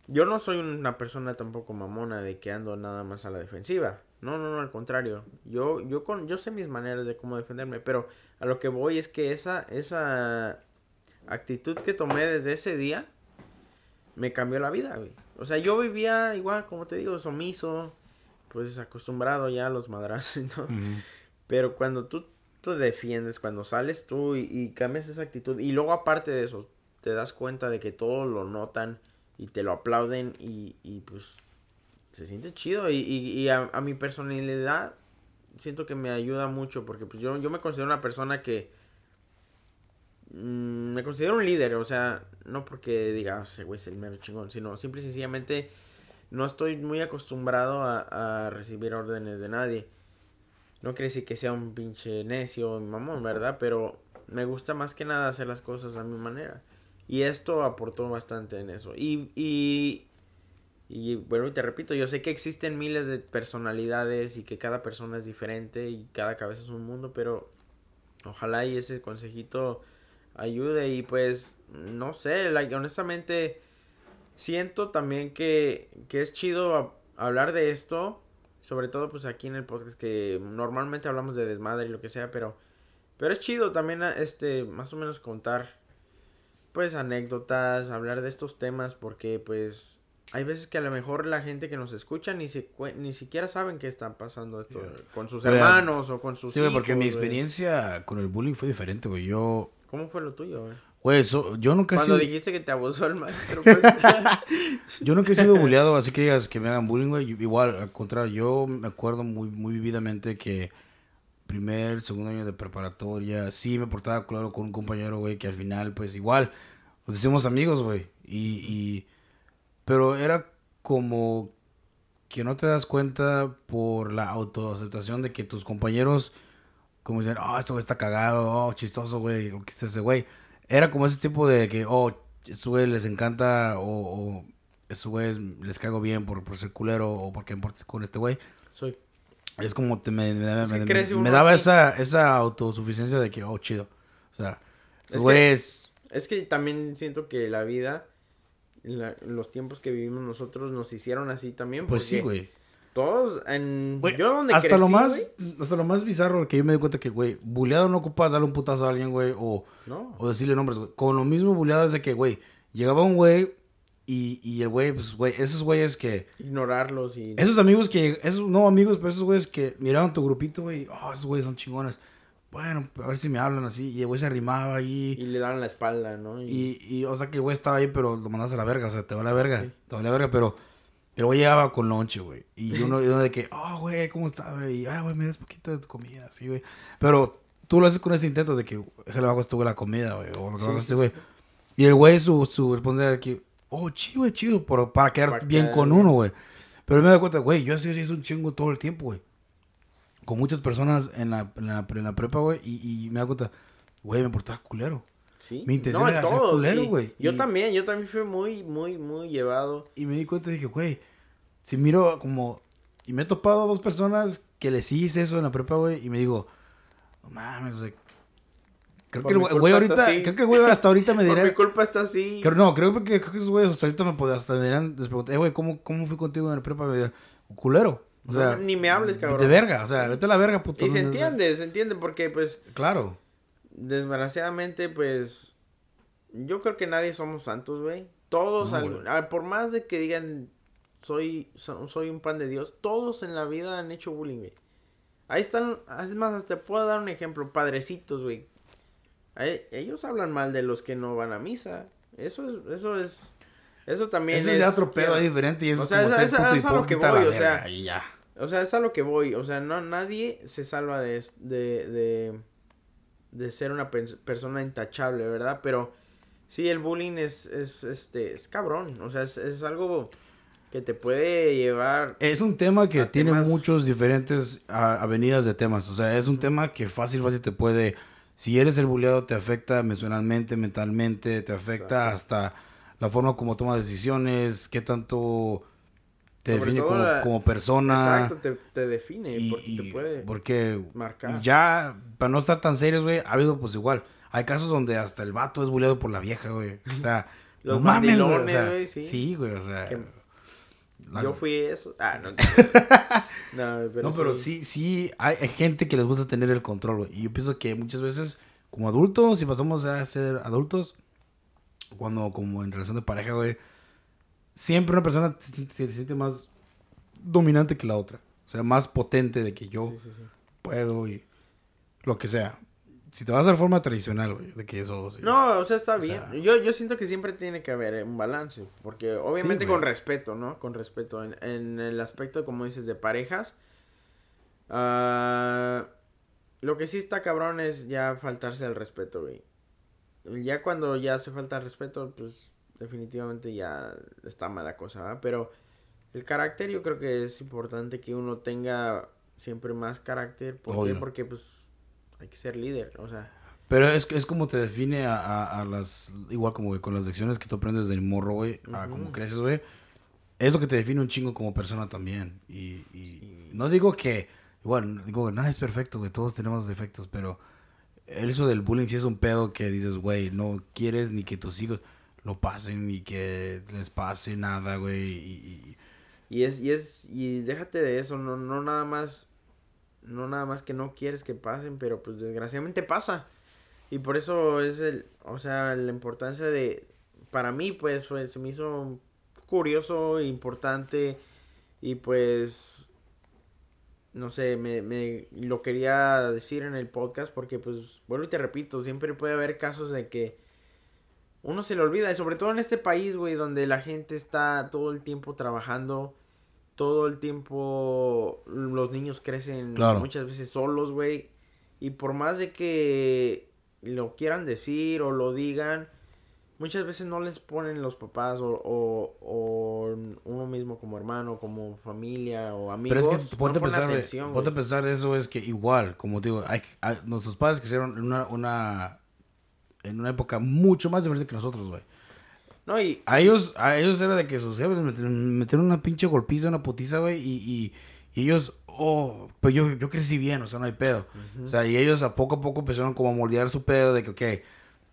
yo no soy una persona tampoco mamona de que ando nada más a la defensiva. No, no, no, al contrario. Yo, yo, con, yo sé mis maneras de cómo defenderme, pero a lo que voy es que esa, esa actitud que tomé desde ese día me cambió la vida, O sea, yo vivía igual, como te digo, sumiso, pues acostumbrado ya a los madrazos, ¿no? Pero cuando tú te defiendes, cuando sales tú y, cambias esa actitud, y luego aparte de eso, te das cuenta de que todos lo notan y te lo aplauden y, y pues se siente chido. Y, y, a, mi personalidad siento que me ayuda mucho porque pues yo, yo me considero una persona que... Mm, me considero un líder, o sea, no porque diga, ah, ese güey es el mero chingón, sino simple y sencillamente no estoy muy acostumbrado a, recibir órdenes de nadie. No quiere decir que sea un pinche necio, mamón, ¿verdad? Pero me gusta más que nada hacer las cosas a mi manera. Y esto aportó bastante en eso. Y, y, y bueno, y te repito, yo sé que existen miles de personalidades y que cada persona es diferente y cada cabeza es un mundo, pero ojalá y ese consejito ayude y pues, no sé, honestamente siento también que, que es chido hablar de esto, sobre todo pues aquí en el podcast que normalmente hablamos de desmadre y lo que sea, pero pero es chido también este más o menos contar pues anécdotas, hablar de estos temas porque pues hay veces que a lo mejor la gente que nos escucha ni se ni siquiera saben qué están pasando esto con sus hermanos o con sus sí, porque mi experiencia con el bullying fue diferente, güey. Yo ¿Cómo fue lo tuyo, güey? Güey, eso, yo nunca he sido... Cuando dijiste que te abusó el maestro, pues... yo nunca he sido bulleado, así que digas que me hagan bullying, güey. Igual, al contrario, yo me acuerdo muy, muy vividamente que primer, segundo año de preparatoria, sí me portaba claro con un compañero, güey, que al final, pues igual, nos hicimos amigos, güey. Y, y... Pero era como que no te das cuenta por la autoaceptación de que tus compañeros, como dicen, oh, esto está cagado, oh, chistoso, güey, o que este ese güey era como ese tipo de que, oh, eso güey les encanta o, o eso güey les cago bien por, por ser culero o porque importa con este güey. Soy. Es como te, me, me, daba esa, esa autosuficiencia de que, oh, chido. O sea, esos güeyes... Es que también siento que la vida, los tiempos que vivimos nosotros nos hicieron así también. Pues sí, güey. Todos en... yo donde hasta lo más Hasta lo más bizarro que yo me di cuenta que, güey, buleado no ocupas darle un putazo a alguien, güey, o, o decirle nombres, güey. Con lo mismo buleado es de que, güey, llegaba un güey y, y el güey, pues, güey, esos güeyes que... Ignorarlos y... Esos amigos que... Esos, no amigos, pero esos güeyes que miraban tu grupito, güey, oh, esos güeyes son chingones. bueno, a ver si me hablan así. Y el güey se arrimaba ahí. Y le daban la espalda, ¿no? Y, y, o sea, que el güey estaba ahí, pero lo mandas a la verga. O sea, te va a la verga. Te va a la verga, pero el güey llegaba con lonche, güey. Y uno, uno de que, oh, güey, ¿cómo está, güey? Y, ah, güey, me das poquito de tu comida, así, güey. Pero tú lo haces con ese intento de que, déjale bajo este güey la comida, güey. O lo que Sí, haga sí, güey. Y el güey, su, su responder de que, oh, chido, chido, por- para quedar Para bien quedar con uno, güey. Pero me doy cuenta, güey, yo así hice un chingo todo el tiempo, güey. Con muchas personas en la, en la, en la prepa, güey. Y, y me doy cuenta, güey, me portaba culero. Sí. Mi intención no, era ser todos, culero, y güey, Yo y- también, yo también fui muy, muy, muy llevado. Y me di cuenta y dije, güey, si miro como... Y me he topado a dos personas que les hice eso en la prepa, güey. Y me digo, no mames, o sea, Creo Por que el güey- ahorita... Creo que el güey hasta ahorita me Por dirá... mi culpa está así. Creo, no, creo que, creo que esos güeyes hasta ahorita me podían... Hasta me dirán... Les pregunté, eh, güey, ¿cómo, ¿cómo fui contigo en la prepa? Me dirán, culero. O sea... No, ni me hables, cabrón. De verga, o sea, vete a la verga, puto. Y se entiende, se entiende porque pues Claro. Desgraciadamente pues yo creo que nadie somos santos, güey. Todos, No, al- por más de que digan soy so- soy un pan de Dios, todos en la vida han hecho bullying, güey. Ahí están, es más, hasta puedo dar un ejemplo, padrecitos, güey. Ellos hablan mal de los que no van a misa. Eso es, eso es, eso también Ese es ya otro pedo diferente y eso O sea, es a lo que voy, o sea, ya. O sea, es a lo que voy. O sea, no, nadie se salva de, de, de ser una pers- persona intachable, ¿verdad? Pero sí, el bullying es, es, este, es cabrón. O sea, es, es algo que te puede llevar... Es un tema que tiene temas- muchos diferentes a- avenidas de temas. O sea, es un tema que fácil, fácil te puede. Si eres el bulleado, te afecta emocionalmente, mentalmente, te afecta hasta la forma como tomas decisiones, qué tanto te Sobre define como, la- como persona. Exacto, te, te define. Y, porque te puede porque marcar. ya, para no estar tan serios, güey, ha habido pues igual. Hay casos donde hasta el vato es bulleado por la vieja, güey. O sea, Los no mames, güey. O sea, sí. sí, güey, o sea. Que- la- Yo fui eso. Ah, no. no, pero, no, pero sí, sí, hay, hay gente que les gusta tener el control, güey. Y yo pienso que muchas veces, como adultos, si pasamos a ser adultos, cuando como en relación de pareja, güey, siempre una persona se, siente- más dominante que la otra. O sea, más potente de que yo Sí, sí, sí. puedo y lo que sea. Si te vas a la forma tradicional, güey, de que eso... No, o sea, está O bien. sea- yo, yo siento que siempre tiene que haber un balance. Porque obviamente con respeto, ¿no? Con respeto. En, en el aspecto, como dices, de parejas. ah, lo que sí está cabrón es ya faltarse al respeto, güey. Ya cuando ya hace falta el respeto, pues definitivamente ya está mala cosa, ¿verdad? Pero el carácter yo creo que es importante que uno tenga siempre más carácter. ¿Por qué? Porque pues hay que ser líder, o sea. Pero es, es como te define a, a- a las... Igual como güey, con las lecciones que tú aprendes del morro, güey, a como creces, güey. Es lo que te define un chingo como persona también. Y, y no digo que... Igual, digo que nada es perfecto, güey. Todos tenemos defectos, pero... Eso del bullying sí es un pedo que dices, güey, no quieres ni que tus hijos lo pasen ni que les pase nada, güey. Y, y- Y es, y es, y déjate de eso, no, no nada más, no nada más que no quieres que pasen, pero pues desgraciadamente pasa. Y por eso es el, o sea, la importancia de, para mí pues, fue, se me hizo curioso, importante, y pues, no sé, me, me lo quería decir en el podcast porque pues, vuelvo y te repito, siempre puede haber casos de que uno se le olvida, y sobre todo en este país, güey, donde la gente está todo el tiempo trabajando, todo el tiempo los niños crecen Claro. muchas veces solos, güey, y por más de que lo quieran decir o lo digan, muchas veces no les ponen los papás o, o, o uno mismo como hermano, como familia o amigos. Pero es que ponte a no pensar, atención, ponte a güey. pensar eso es que igual, como te digo, hay, hay- nuestros padres una en una época mucho más diferente que nosotros, güey. No, y A ellos, a ellos era de que sus jefes metieron, metieron una pinche golpiza, una putiza, güey, y, y, y ellos, oh, pues yo, yo crecí bien, o sea, no hay pedo. O sea, y ellos a poco a poco empezaron como a moldear su pedo de que, ok,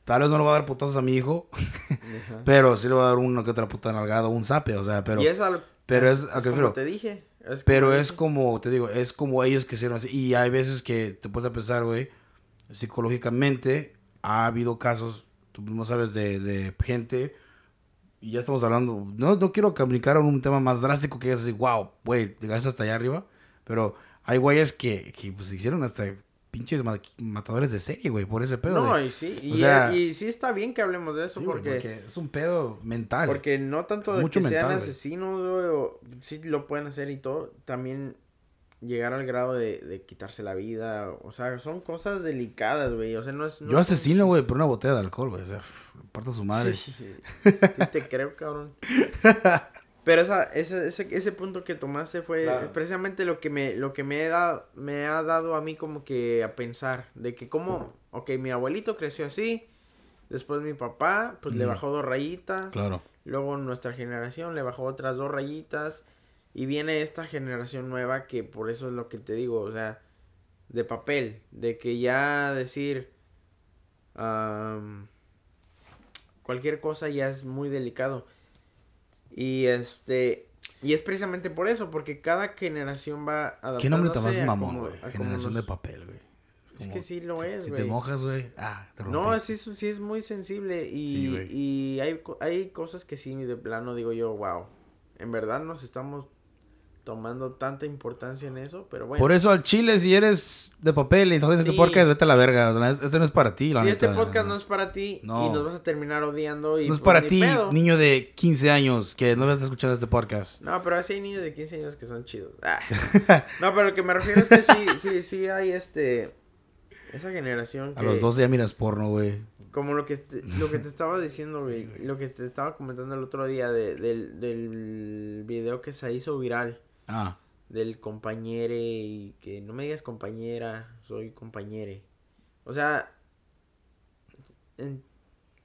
tal vez no le va a dar putazos a mi hijo, Ajá. pero sí le va a dar una que otra puta nalgada, un zape, o sea, pero... y es al- pero es- a qué como refiero. te dije. es Pero como es dije. como, te digo, es como ellos que hicieron así. Y hay veces que te puedes a pensar, güey, psicológicamente ha habido casos, tú mismo sabes, de, de gente, y ya estamos hablando, no, no quiero a un tema más drástico que es así, wow, güey, llegaste hasta allá arriba, pero hay güeyes que, que pues hicieron hasta pinches ma- matadores de serie, güey, por ese pedo. No, de- y sí, y, sea- y sí está bien que hablemos de eso Sí, güey, porque, es un pedo mental. porque no tanto de que sean mental, güey. asesinos, güey, sí lo pueden hacer y todo, también llegar al grado de, de quitarse la vida, o sea, son cosas delicadas, güey, o sea, no es... no Yo asesino, güey, por una botella de alcohol, güey. O sea, parto su madre. Sí, sí, sí. Sí te creo, cabrón. Pero esa, ese, ese, ese punto que tomaste fue Claro. precisamente lo que me, lo que me, he dado, me ha dado a mí como que a pensar. De que como, ok, mi abuelito creció así. Después mi papá, pues le bajó dos rayitas. Claro. Luego nuestra generación le bajó otras dos rayitas. Y viene esta generación nueva que por eso es lo que te digo, o sea, de papel. De que ya decir am, cualquier cosa ya es muy delicado. Y este, y es precisamente por eso, porque cada generación va adaptándose ¿Qué nombre te vas a mamón, güey? Generación de papel, güey. Es que sí lo si- es, Si güey. te mojas, güey, ah, te No, sí, es- sí es muy sensible y, Sí, y hay, hay cosas que sí de plano digo yo, wow, en verdad nos estamos tomando tanta importancia en eso, pero bueno. Por eso al chile, si eres de papel y estás en este Sí. podcast, vete a la verga. O sea, este no es para ti, la si este podcast no es para ti No. y nos vas a terminar odiando y No es pues, para ti, niño de 15 años, que no vas a escuchar este podcast. No, pero así hay niños de 15 años que son chidos. Ah. no, pero lo que me refiero es que sí, sí, sí hay este esa generación que A los 12 ya miras porno, güey. Como lo que te, lo que te estaba diciendo, güey. Lo que te estaba comentando el otro día de- del, del video que se hizo viral. Ah, Del compañere y que no me digas compañera, soy compañere. O sea, en-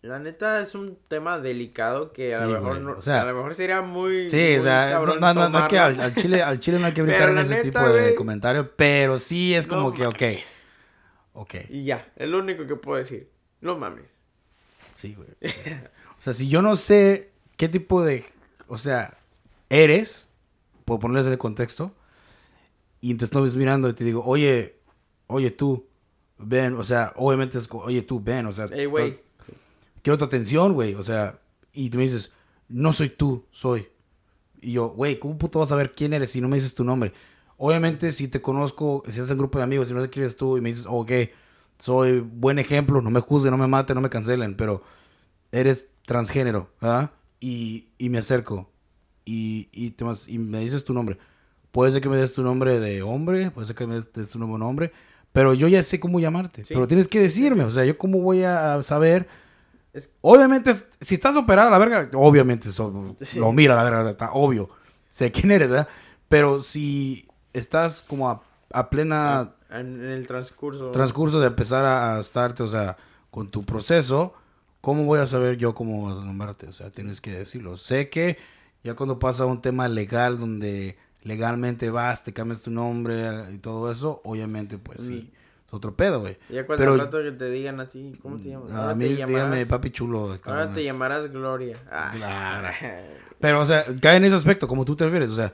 la neta es un tema delicado que a Sí, lo mejor no, o sea, a lo mejor sería muy Sí, muy o sea, no, cabrón no, no, no es que al, chile, al chile no hay que brincar en ese neta, tipo de güey. comentario, pero sí es como No que, ok, ok, Y ya, es lo único que puedo decir. No mames. sí, güey. O sea, si yo no sé qué tipo de, o sea, eres, por ponerles en el contexto, y te estoy mirando y te digo, oye, oye tú, ven, o sea, obviamente es, oye tú, ven, o sea, güey. quiero tu atención, güey, o sea, y tú me dices, no soy tú, soy. Y yo, güey, ¿cómo puto vas a saber quién eres si no me dices tu nombre? Obviamente, si te conozco, si estás en grupo de amigos, si no te quieres tú y me dices, ok, soy buen ejemplo, no me juzguen, no me maten, no me cancelen, pero eres transgénero, ¿verdad? Y, y me acerco y, y, te mas- y me dices tu nombre. Puede ser que me des tu nombre de hombre, puede ser que me des, des tu nombre de hombre, pero yo ya sé cómo llamarte. Sí. Pero tienes que decirme, o sea, yo cómo voy a saber. Es- Obviamente, si estás operado a la verga, obviamente eso, Sí. lo mira la verga, está obvio. Sé quién eres, ¿verdad? Pero si estás como a, a plena En, en el transcurso. transcurso de empezar a, a estarte, o sea, con tu proceso, ¿cómo voy a saber yo cómo vas a nombrarte? O sea, tienes que decirlo. Sé que ya cuando pasa un tema legal donde legalmente vas, te cambias tu nombre y todo eso, obviamente, pues sí, es otro pedo, güey. Ya cuando Pero- rato que te digan a ti, ¿cómo te llamas? A Ahora mí, te dígame, llamarás, papi chulo. ahora te llamarás Gloria. Ah. Claro. Pero, o sea, cae en ese aspecto, como tú te refieres. O sea,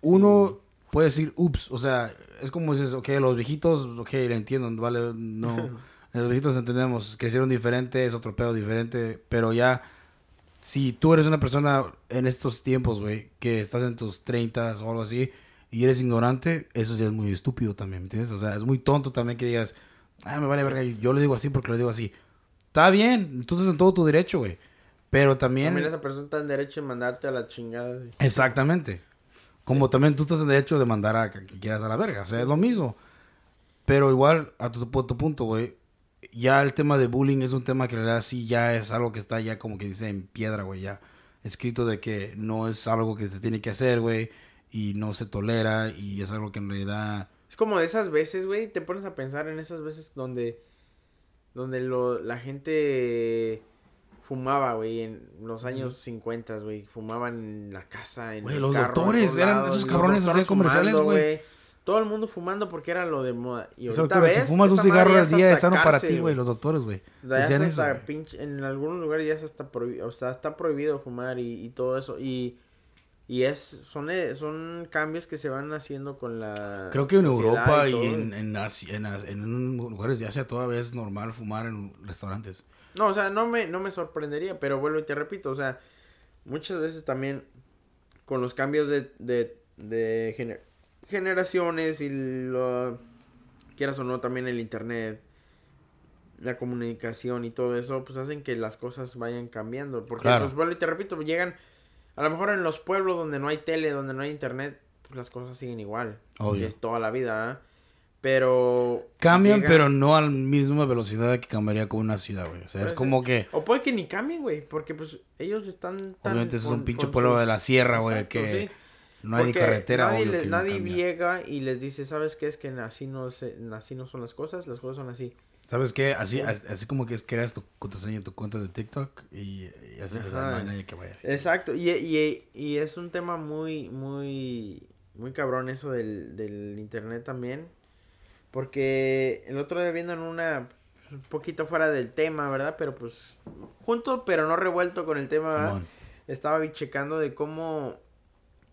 uno puede decir, ups, o sea, es como dices, ok, los viejitos, ok, le entiendo, vale, no. los viejitos entendemos, crecieron diferente, es otro pedo diferente, pero ya, si tú eres una persona en estos tiempos, güey, que estás en tus 30 o algo así, y eres ignorante, eso ya es muy estúpido también, ¿me entiendes? O sea, es muy tonto también que digas, ah, me vale verga, yo le digo así porque lo digo así. Está bien, entonces en todo tu derecho, güey. Pero también... También esa persona está en derecho de mandarte a la chingada. sí. Exactamente. Como también tú estás en derecho de mandar a que quieras a la verga. O sea, es lo mismo. Pero igual, a tu- tu punto, güey. Ya el tema de bullying es un tema que en realidad sí ya es algo que está ya como que dice en piedra, güey. Ya escrito de que no es algo que se tiene que hacer, güey. Y no se tolera. Y es algo que en realidad... Es como de esas veces, güey, te pones a pensar en esas veces donde donde lo, la gente fumaba, güey, en los años 50, güey, fumaban en la casa, en Güey, el los carro, doctores, eran lados, esos cabrones hacían comerciales, güey. Todo el mundo fumando porque era lo de moda. Y ahorita ves, si fumas un cigarro al día es sano para ti, güey. Los doctores, güey. En algunos lugares ya es hasta prohibido, o sea, está prohibido fumar y, y todo eso. Y, y es, son, eh, son cambios que se van haciendo con la Creo que en Europa y, en, en, Asia- en, en lugares de Asia todavía es normal fumar en restaurantes. No, o sea, no me, no me sorprendería, pero vuelvo y te repito, o sea, muchas veces también con los cambios de, de, de gener- generaciones y lo quieras o no, también el internet, la comunicación y todo eso, pues hacen que las cosas vayan cambiando. Porque, Claro. pues, bueno, y te repito, llegan, a lo mejor en los pueblos donde no hay tele, donde no hay internet, pues las cosas siguen igual. Obvio. Es toda la vida. Pero... Cambian, llegan- pero no a la misma velocidad que cambiaría con una ciudad, güey. O sea, es como ser. que... O puede que ni cambien, güey, porque pues ellos están tan... Obviamente eso es un pinche pueblo sus- de la sierra, güey, que sí. No hay ni carretera, Nadie, obvio le- que no nadie llega y les dice, ¿sabes qué? Es que así no, se, así no son las cosas, las cosas son así. ¿Sabes qué? Así, así, así como que es creas tu contraseña tu cuenta de TikTok y, y así, o sea, Ajá. no hay nadie que vaya así. Exacto, y, y, y es un tema muy, muy, muy cabrón eso del, del internet también. Porque el otro día viendo en una, pues, un poquito fuera del tema, ¿verdad? Pero pues, junto pero no revuelto con el tema, estaba checando de cómo,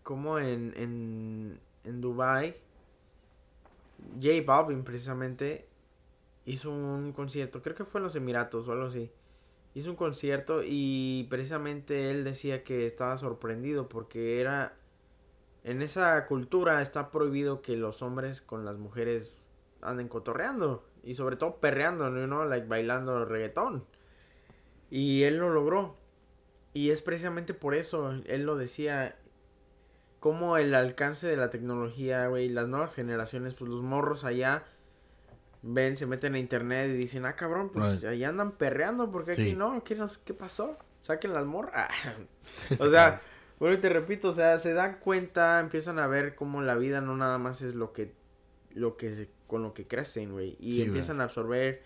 cómo en, en, en Dubai, J Balvin precisamente hizo un concierto, creo que fue en los Emiratos o algo así. Hizo un concierto y precisamente él decía que estaba sorprendido porque era en esa cultura está prohibido que los hombres con las mujeres anden cotorreando y sobre todo perreando, ¿no? Like bailando reggaetón. Y él lo logró. Y es precisamente por eso, él lo decía, como el alcance de la tecnología, güey, las nuevas generaciones, pues los morros allá ven, se meten a internet y dicen, ah, cabrón, pues Right. allá andan perreando, porque aquí Sí. no, ¿qué, nos, ¿qué pasó? Saquen las morras. o sea, bueno, te repito, o sea, se dan cuenta, empiezan a ver cómo la vida no nada más es lo que, lo que, con lo que crecen, güey, y Sí, empiezan a absorber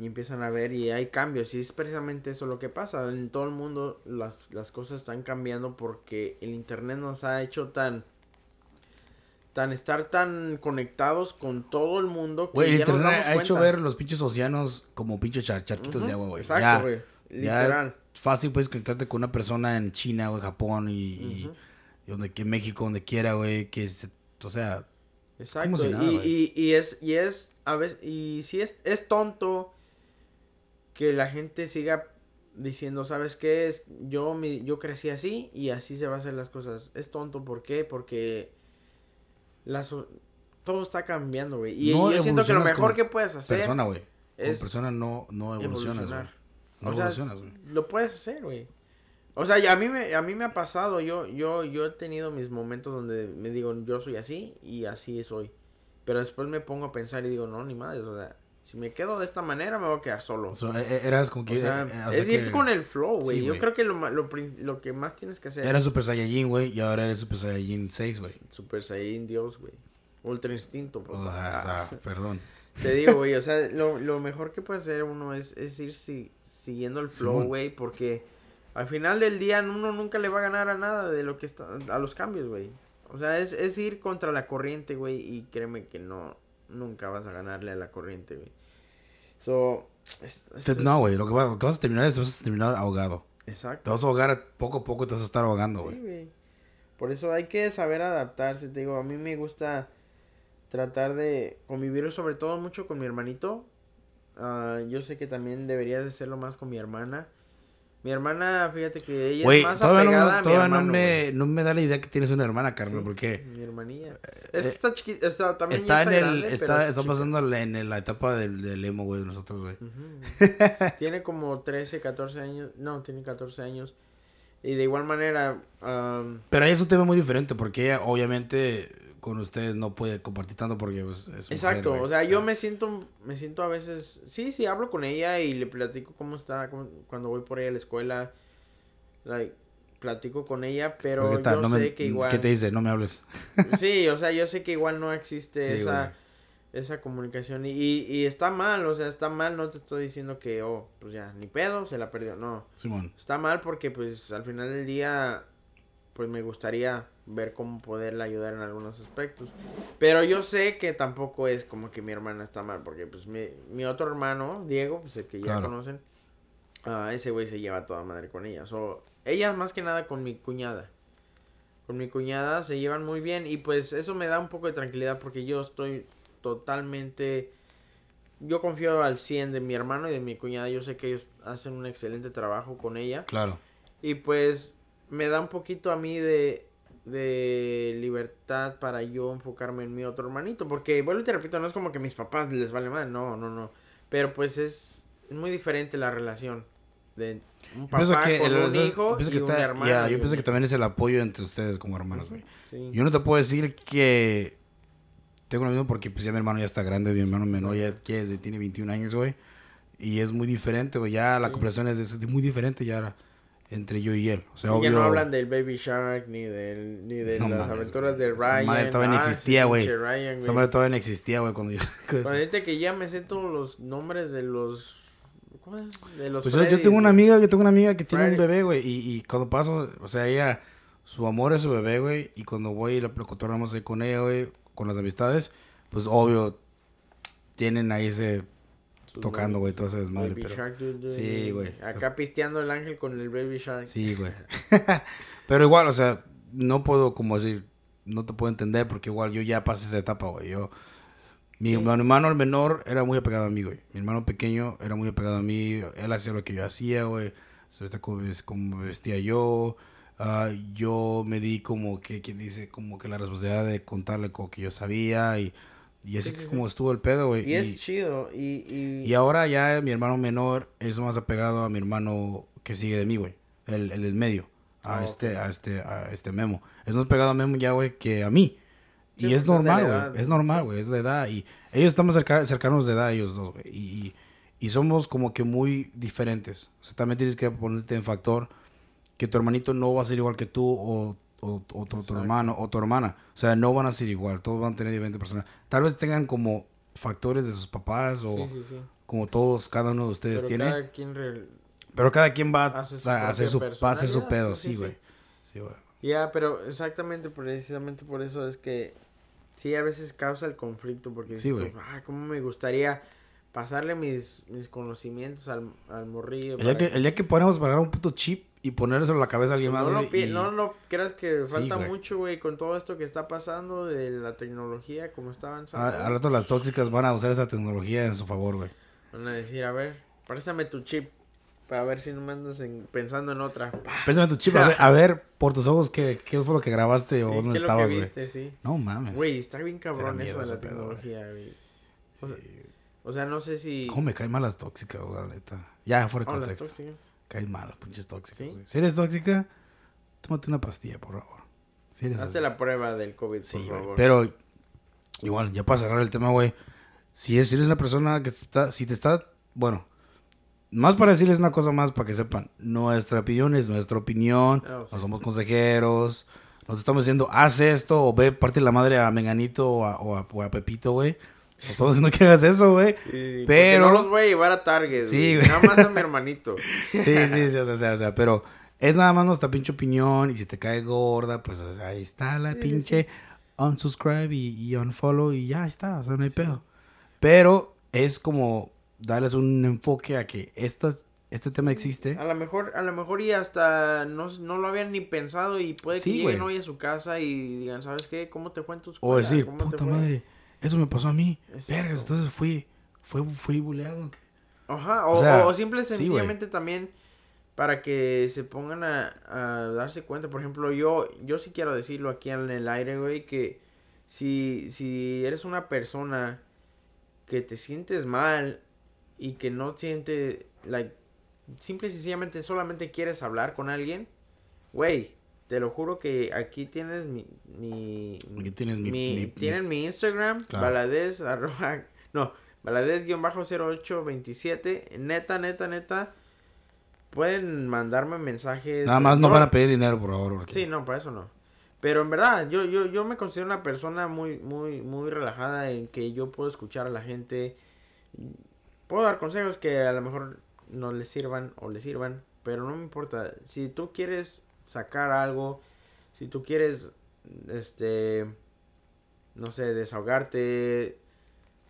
y empiezan a ver y hay cambios y es precisamente eso lo que pasa en todo el mundo las, las cosas están cambiando porque el internet nos ha hecho tan tan estar tan conectados con todo el mundo que Güey, el ya nos internet damos ha hecho cuenta. ver los pinches océanos como pinches char- charquitos de Ujú, agua, güey. exacto Ya, güey ya literal fácil puedes conectarte con una persona en China o en Japón y, y- Ujú. y donde, que México, donde quiera, güey, que se- o sea, Exacto. si nada, y, y, y es, y es, a veces, y si es, es tonto que la gente siga diciendo, ¿sabes qué? Es, yo, mi, yo crecí así y así se va a hacer las cosas. Es tonto, ¿por qué? Porque la so- todo está cambiando, güey. Y, No y yo siento que lo mejor que puedes hacer persona, güey. Como es persona no, no evolucionas, güey. No o sea, evolucionas, güey. lo puedes hacer, güey. O sea, a mí me, a mí me ha pasado, yo, yo, yo he tenido mis momentos donde me digo, yo soy así y así soy. Pero después me pongo a pensar y digo, no, ni madre, o sea, si me quedo de esta manera me voy a quedar solo. O sea, e- e- eras O que... sea, eh, eh, o es ir que con el flow, güey. Sí, Yo creo que lo, lo, lo que más tienes que hacer Eras Super Saiyajin, güey, y ahora eres Super Saiyajin 6, güey. Super Saiyan Dios, güey. Ultra instinto, o sea, Ah. perdón. Te digo, güey, o sea, lo, lo mejor que puede hacer uno es, es ir si- siguiendo el flow, güey, porque al final del día uno nunca le va a ganar a nada de lo que está, a los cambios, güey. O sea, es, es ir contra la corriente, güey, y créeme que no, nunca vas a ganarle a la corriente, güey. So, es- es- Te- no, güey, lo que, va- lo que vas a terminar es vas a terminar ahogado. Te Exacto. vas a ahogar poco a poco, te vas a estar ahogando, güey. Sí, güey. Por eso hay que saber adaptarse, te digo, a mí me gusta tratar de convivir sobre todo mucho con mi hermanito. Ah, yo sé que también debería de hacerlo más con mi hermana. Mi hermana, fíjate que ella Güey, es más todavía, apegada no, a mi todavía hermano. no, me, no me da la idea que tienes una hermana, Carmen, Sí, porque Mi hermanilla. Es que eh, está chiquita, está, también está ya en el, grande, pero está, está chica. pasando en el- la etapa del, del emo, güey, de nosotros, güey. Ujú. tiene como 13, 14 años. No, tiene 14 años. Y de igual manera, am, Pero ahí es un tema muy diferente, porque ella, obviamente, con ustedes no puede compartir tanto porque pues, es Exacto, o sea, yo me siento, me siento a veces, sí, sí, hablo con ella y le platico cómo está, cómo- cuando voy por ella a la escuela, like, platico con ella, pero está, yo no sé me- que igual, ¿Qué te dice? No me hables. sí, o sea, yo sé que igual no existe Sí, esa, güey. esa comunicación y, y, y está mal, o sea, está mal, no te estoy diciendo que, oh, pues ya, ni pedo, se la perdió, no, Simón. está mal porque pues al final del día pues me gustaría ver cómo poderla ayudar en algunos aspectos. Pero yo sé que tampoco es como que mi hermana está mal, porque pues mi, mi otro hermano, Diego, pues el que ya Claro. conocen, ah, ese güey se lleva toda madre con ella. So, ella más que nada con mi cuñada. Con mi cuñada se llevan muy bien y pues eso me da un poco de tranquilidad porque yo estoy totalmente... Yo confío al 100 de mi hermano y de mi cuñada. Yo sé que ellos hacen un excelente trabajo con ella. Claro. Y pues me da un poquito a mí de, de libertad para yo enfocarme en mi otro hermanito. Porque, bueno, te repito, no es como que mis papás les vale más, no, no, no. Pero pues es, muy diferente la relación de un papá con un hijo y que hermano. yo pienso que también es el apoyo entre ustedes como hermanos, güey. Yo no te puedo decir que tengo lo mismo porque pues ya mi hermano ya está grande, mi hermano menor ya, tiene 21 años, güey. Y es muy diferente, güey. Ya la cooperación es, es, muy diferente ya entre yo y él. O sea, Ya no hablan del Baby Shark ni, del, ni de las aventuras de Ryan. Esa madre todavía no ah, existía, güey. Esa madre todavía no existía, güey, cuando yo... Parece que ya me sé todos los nombres de los... ¿Cómo es? De los Pues yo, tengo una amiga, yo tengo una amiga que tiene un bebé, güey. Y, y cuando paso, o sea, ella... Su amor es su bebé, güey. Y cuando voy y lo cotorramos ahí con ella, güey, con las amistades, pues obvio, tienen ahí ese tocando, güey, todo ese desmadre. Baby pero... Shark, sí, güey. Acá pisteando el ángel con el Baby Shark. Sí, güey. pero igual, o sea, no puedo como decir, no te puedo entender porque igual yo ya pasé esa etapa, güey. Yo, mi, hermano el menor era muy apegado a mí, güey. Mi hermano pequeño era muy apegado a mí. Él hacía lo que yo hacía, güey. Se vestía como, como vestía yo. Uh, yo me di como que, quien dice, como que la responsabilidad de contarle como que yo sabía y y así como estuvo el pedo, güey. Y, es chido. Y, y... ahora ya mi hermano menor es más apegado a mi hermano que sigue de mí, güey. El, el del medio. A, ah, este, a este, a este Memo. Es más pegado a Memo ya, güey, que a mí. y es pues, normal, güey. Es normal, güey. Es de edad. Y ellos estamos cercanos de edad, ellos dos, güey. Y, y, somos como que muy diferentes. O sea, también tienes que ponerte en factor que tu hermanito no va a ser igual que tú o o, tu, hermano o tu hermana. O sea, no van a ser igual, todos van a tener diferentes personas. Tal vez tengan como factores de sus papás o como todos, cada uno de ustedes Pero tiene. Cada quien Pero cada quien va a hacer su, va a hacer su pedo, sí, güey. Sí, güey. Ya, pero exactamente, precisamente por eso es que sí, a veces causa el conflicto porque dices, ah, cómo me gustaría pasarle mis, mis conocimientos al, al morrillo. El, día que, el día que podamos pagar un puto chip y ponerse en la cabeza a alguien más. No, no, no creas que falta mucho, güey, con todo esto que está pasando de la tecnología, como está avanzando. A, al rato las tóxicas van a usar esa tecnología en su favor, güey. Van a decir, a ver, préstame tu chip. Para ver si no me andas pensando en otra. Préstame tu chip. A ver, por tus ojos, ¿qué, qué fue lo que grabaste o dónde estabas, güey? Sí. No mames. Güey, está bien cabrón eso de la tecnología, güey. O, sea, no sé si. ¿Cómo me caen mal las tóxicas, la neta? Ya, fuera de oh, contexto. Caes mal, pinches tóxicos. Si eres tóxica, tómate una pastilla, por favor. Si Hazte la prueba del COVID, por favor. Pero, igual, ya para cerrar el tema, güey. Si eres, si eres una persona que está, si te está, bueno, más para decirles una cosa más para que sepan, nuestra opinión es nuestra opinión, oh, no somos consejeros, nos estamos diciendo, haz esto o ve parte de la madre a Menganito o a, o a Pepito, güey. Estamos diciendo que hagas eso, güey. Sí, pero. No los voy a llevar a Target. Sí, güey. Nada más a mi hermanito. sí, sí, sí, o sea, o sea, pero es nada más nuestra pinche opinión. Y si te cae gorda, pues ahí está la pinche unsubscribe y, y, unfollow y ya está. O sea, no hay pedo. Pero es como darles un enfoque a que este tema existe. A lo mejor, a lo mejor y hasta no, no lo habían ni pensado y puede que lleguen hoy a su casa y digan, ¿sabes qué? ¿Cómo te fue en tu escuela? O decir, puta madre eso me pasó a mí. Vergas, entonces fui, fui, fui buleado. Ajá, o, o, simple sencillamente también para que se pongan a, a, darse cuenta. Por ejemplo, yo, yo sí quiero decirlo aquí en el aire, güey, que si, si eres una persona que te sientes mal y que no siente, like, simple y sencillamente solamente quieres hablar con alguien, güey, te lo juro que aquí tienes mi... mi aquí tienes mi... tienen mi, Instagram, baladez, arroba... No, baladez-0827. Neta, neta, neta. Pueden mandarme mensajes. Nada más no, van a pedir dinero, por favor. Sí, no, para eso no. Pero en verdad, yo, yo, yo me considero una persona muy, muy, muy relajada en que yo puedo escuchar a la gente. Puedo dar consejos que a lo mejor no les sirvan o les sirvan, pero no me importa. Si tú quieres sacar algo, si tú quieres, este, no sé, desahogarte,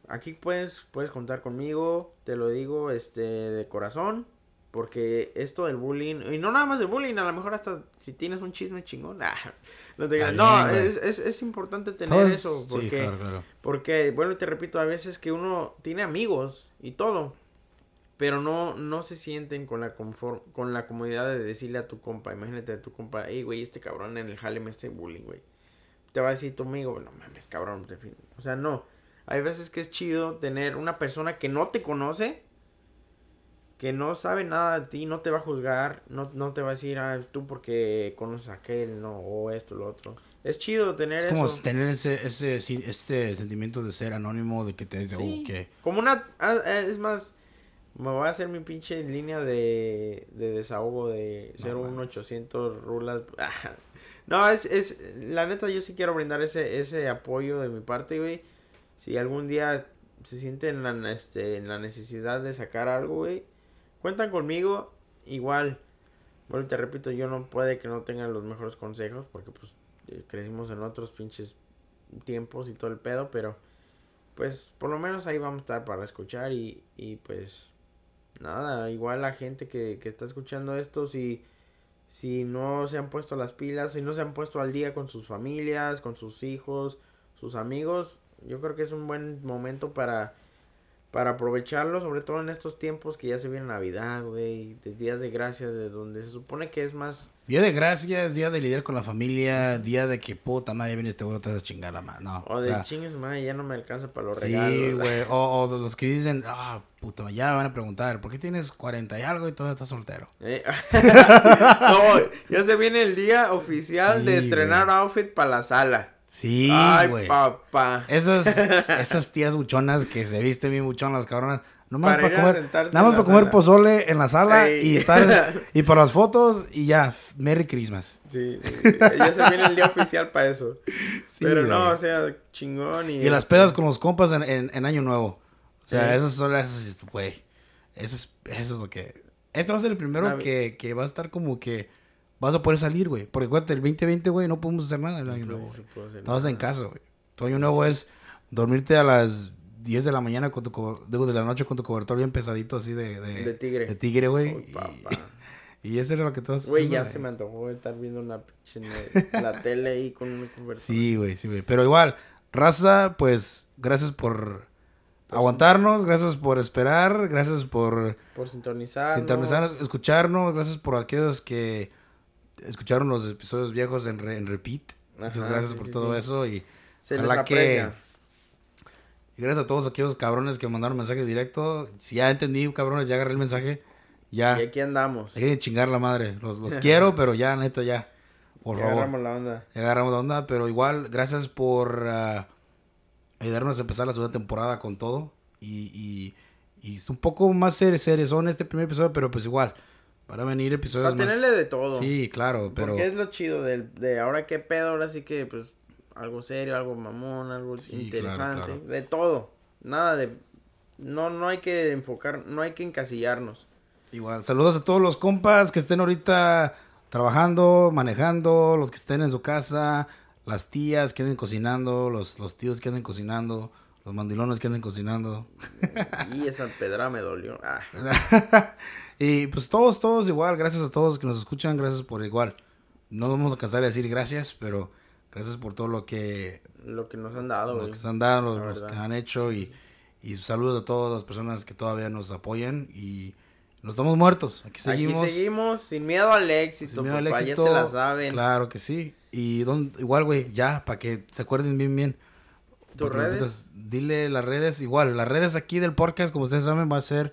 aquí puedes, puedes contar conmigo, te lo digo, este, de corazón. Porque esto del bullying, y no nada más del bullying, a lo mejor hasta si tienes un chisme chingón, no, te no es, es, es, importante tener eso, porque, porque, bueno, te repito, a veces que uno tiene amigos y todo, pero no, no se sienten con la conform, con la comodidad de decirle a tu compa, imagínate a tu compa, hey, güey, este cabrón en el jale me hace bullying, güey. Te va a decir tu amigo, no mames, cabrón, te o sea, no. Hay veces que es chido tener una persona que no te conoce, que no sabe nada de ti, no te va a juzgar, no, no te va a decir, ah, tú porque conoces a aquel, no, o esto, lo otro. Es chido tener Es como eso. tener ese, ese, este sentimiento de ser anónimo, de que te dice, Sí, oh, que... Como una. ah, eh, Es más, me voy a hacer mi pinche línea de, de desahogo de No, 01800 rulas. no, es, es. La neta, yo sí quiero brindar ese, ese apoyo de mi parte, güey. Si algún día se sienten en la, este, en la necesidad de sacar algo, güey, cuentan conmigo. Igual, bueno, te repito, yo no puede que no tengan los mejores consejos, porque pues eh, crecimos en otros pinches tiempos y todo el pedo, pero pues por lo menos ahí vamos a estar para escuchar y, y pues nada, igual la gente que, que está escuchando esto, si, si no se han puesto las pilas, si no se han puesto al día con sus familias, con sus hijos, sus amigos, yo creo que es un buen momento para, para aprovecharlo, sobre todo en estos tiempos que ya se viene Navidad, güey, de días de gracia, de donde se supone que es más... Día de gracias, día de lidiar con la familia, día de que puta madre viene este güey, te vas a chingar la mano. No, O o de sea, chingues, madre, ya no me alcanza para los sí, regalos. güey. O, o los que dicen, ah, puta, ya me van a preguntar, ¿por qué tienes 40 y algo y todavía estás soltero? Eh, no, ya se viene el día oficial de Sí, estrenar outfit para la sala. Sí, Ay, papá. Esas, esas tías buchonas que se visten bien buchonas, cabronas. Nomás Para para, comer, nada más para comer sala. pozole en la sala Ey. y estar y para las fotos y ya, Merry Christmas. Sí, sí, ya se viene el día oficial para eso. Sí, Pero no, o sea, chingón. Y, Y las pedas con los compas en, en, en Año Nuevo. O sea, Sí. esas son las, güey. Eso es, eso es lo que... Este va a ser el primero Navi- que, que va a estar como que vas a poder salir, güey. Porque acuérdate, el 2020, güey, no podemos hacer nada el Año No Nuevo, Estabas en casa, güey. Tu Año Nuevo es dormirte a las 10 de la mañana con tu... Digo, de la noche con tu cobertor bien pesadito así de... De, De tigre. De tigre, güey. Y, y eso era lo que todos... Güey, ya se me antojó estar viendo una pinche la tele ahí con un conversador. Sí, güey, sí, güey. Pero igual, raza, pues, gracias por Pues aguantarnos, gracias por esperar, gracias por Por sintonizar. sintonizar, escucharnos, gracias por aquellos que escucharon los episodios viejos en, re- en repeat. Muchas gracias sí, por sí, todo sí. eso y, Se les que- y gracias a todos aquellos cabrones que mandaron mensaje directo. Si ya entendí, cabrones, ya agarré el mensaje. Ya, Y aquí andamos. hay que chingar la madre. Los, los quiero, pero ya, neta, ya. Por Ya favor. agarramos la onda. Ya agarramos la onda, pero igual, gracias por ah, ayudarnos a empezar la segunda temporada con todo. Y, y, y es un poco más ser- son este primer episodio, pero pues igual, para venir episodios Para más... tenerle de todo. Sí, claro, pero... Porque es lo chido del, de ahora qué pedo, ahora sí que pues algo serio, algo mamón, algo Sí, interesante, claro, claro. de todo. Nada de no no hay que enfocar, no hay que encasillarnos. Igual, saludos a todos los compas que estén ahorita trabajando, manejando, los que estén en su casa, las tías que anden cocinando, los, los tíos que anden cocinando, los mandilones que anden cocinando. y esa pedra me dolió. Ah, y pues todos, todos igual, gracias a todos que nos escuchan, gracias por igual. No vamos a cansar de decir gracias, pero gracias por todo lo que, lo que nos han dado, lo que se han dado, los, los que han hecho y, y saludos a todas las personas que todavía nos apoyan y no estamos muertos, aquí seguimos. Aquí seguimos sin miedo al éxito, Sin miedo al éxito, ya se la saben. Claro que sí. Y don- igual, güey, ya, para que se acuerden bien, bien. ¿Tus redes? Dile las redes, igual, las redes aquí del podcast, como ustedes saben, va a ser,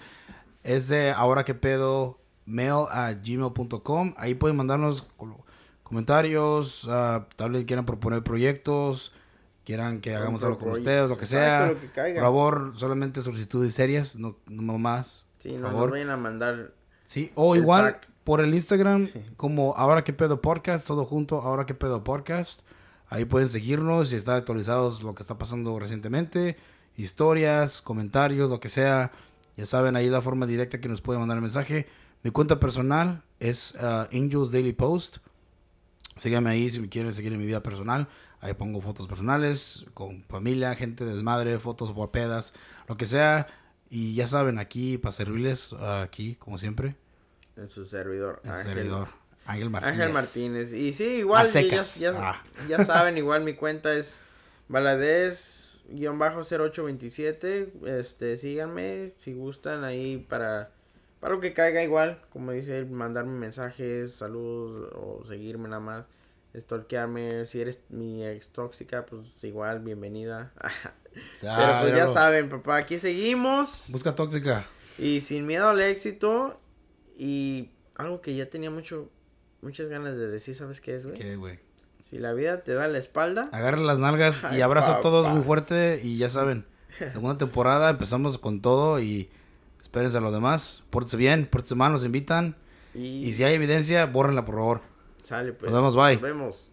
es de ahora que pedo, mail a gmail.com. Ahí pueden mandarnos co- comentarios, ah, tal vez quieran proponer proyectos, quieran que hagamos algo con ustedes, lo que sea. lo que caiga. Por favor, solamente solicitudes serias, no, no más. Sí, por no nos vayan a mandar Sí, o El igual pack. por el Instagram, como Ahora que pedo podcast, todo junto, Ahora que pedo podcast. Ahí pueden seguirnos y estar actualizados lo que está pasando recientemente, historias, comentarios, lo que sea. Ya saben, ahí la forma directa que nos pueden mandar el mensaje. Mi cuenta personal es ah, Angels Daily Post. Síganme ahí si me quieren seguir en mi vida personal. Ahí pongo fotos personales con familia, gente desmadre, fotos por pedas, lo que sea. Y ya saben, aquí para servirles, ah, aquí como siempre, en su servidor. el Ángel. servidor. Ángel Martínez. Ángel Martínez. Y sí, igual, ya, ya, Ah. ya saben, igual mi cuenta es Valadez-0827. Este, síganme si gustan ahí para Para lo que caiga igual, como dice él, mandarme mensajes, saludos o seguirme nada más. Stalkearme, si eres mi ex tóxica, pues igual, bienvenida. Pero pues ya saben, papá, aquí seguimos. Busca tóxica. Y sin miedo al éxito. Y algo que ya tenía mucho, muchas ganas de decir, ¿sabes qué es, güey? ¿Qué, güey? Si la vida te da la espalda. Agarra las nalgas y abrazo a todos muy fuerte y ya saben. Segunda temporada, empezamos con todo y espérense a los demás. Pórtense bien, pórtense mal, nos invitan. Y... y si hay evidencia, bórrenla por favor. Sale pues. Nos vemos, bye. Nos vemos.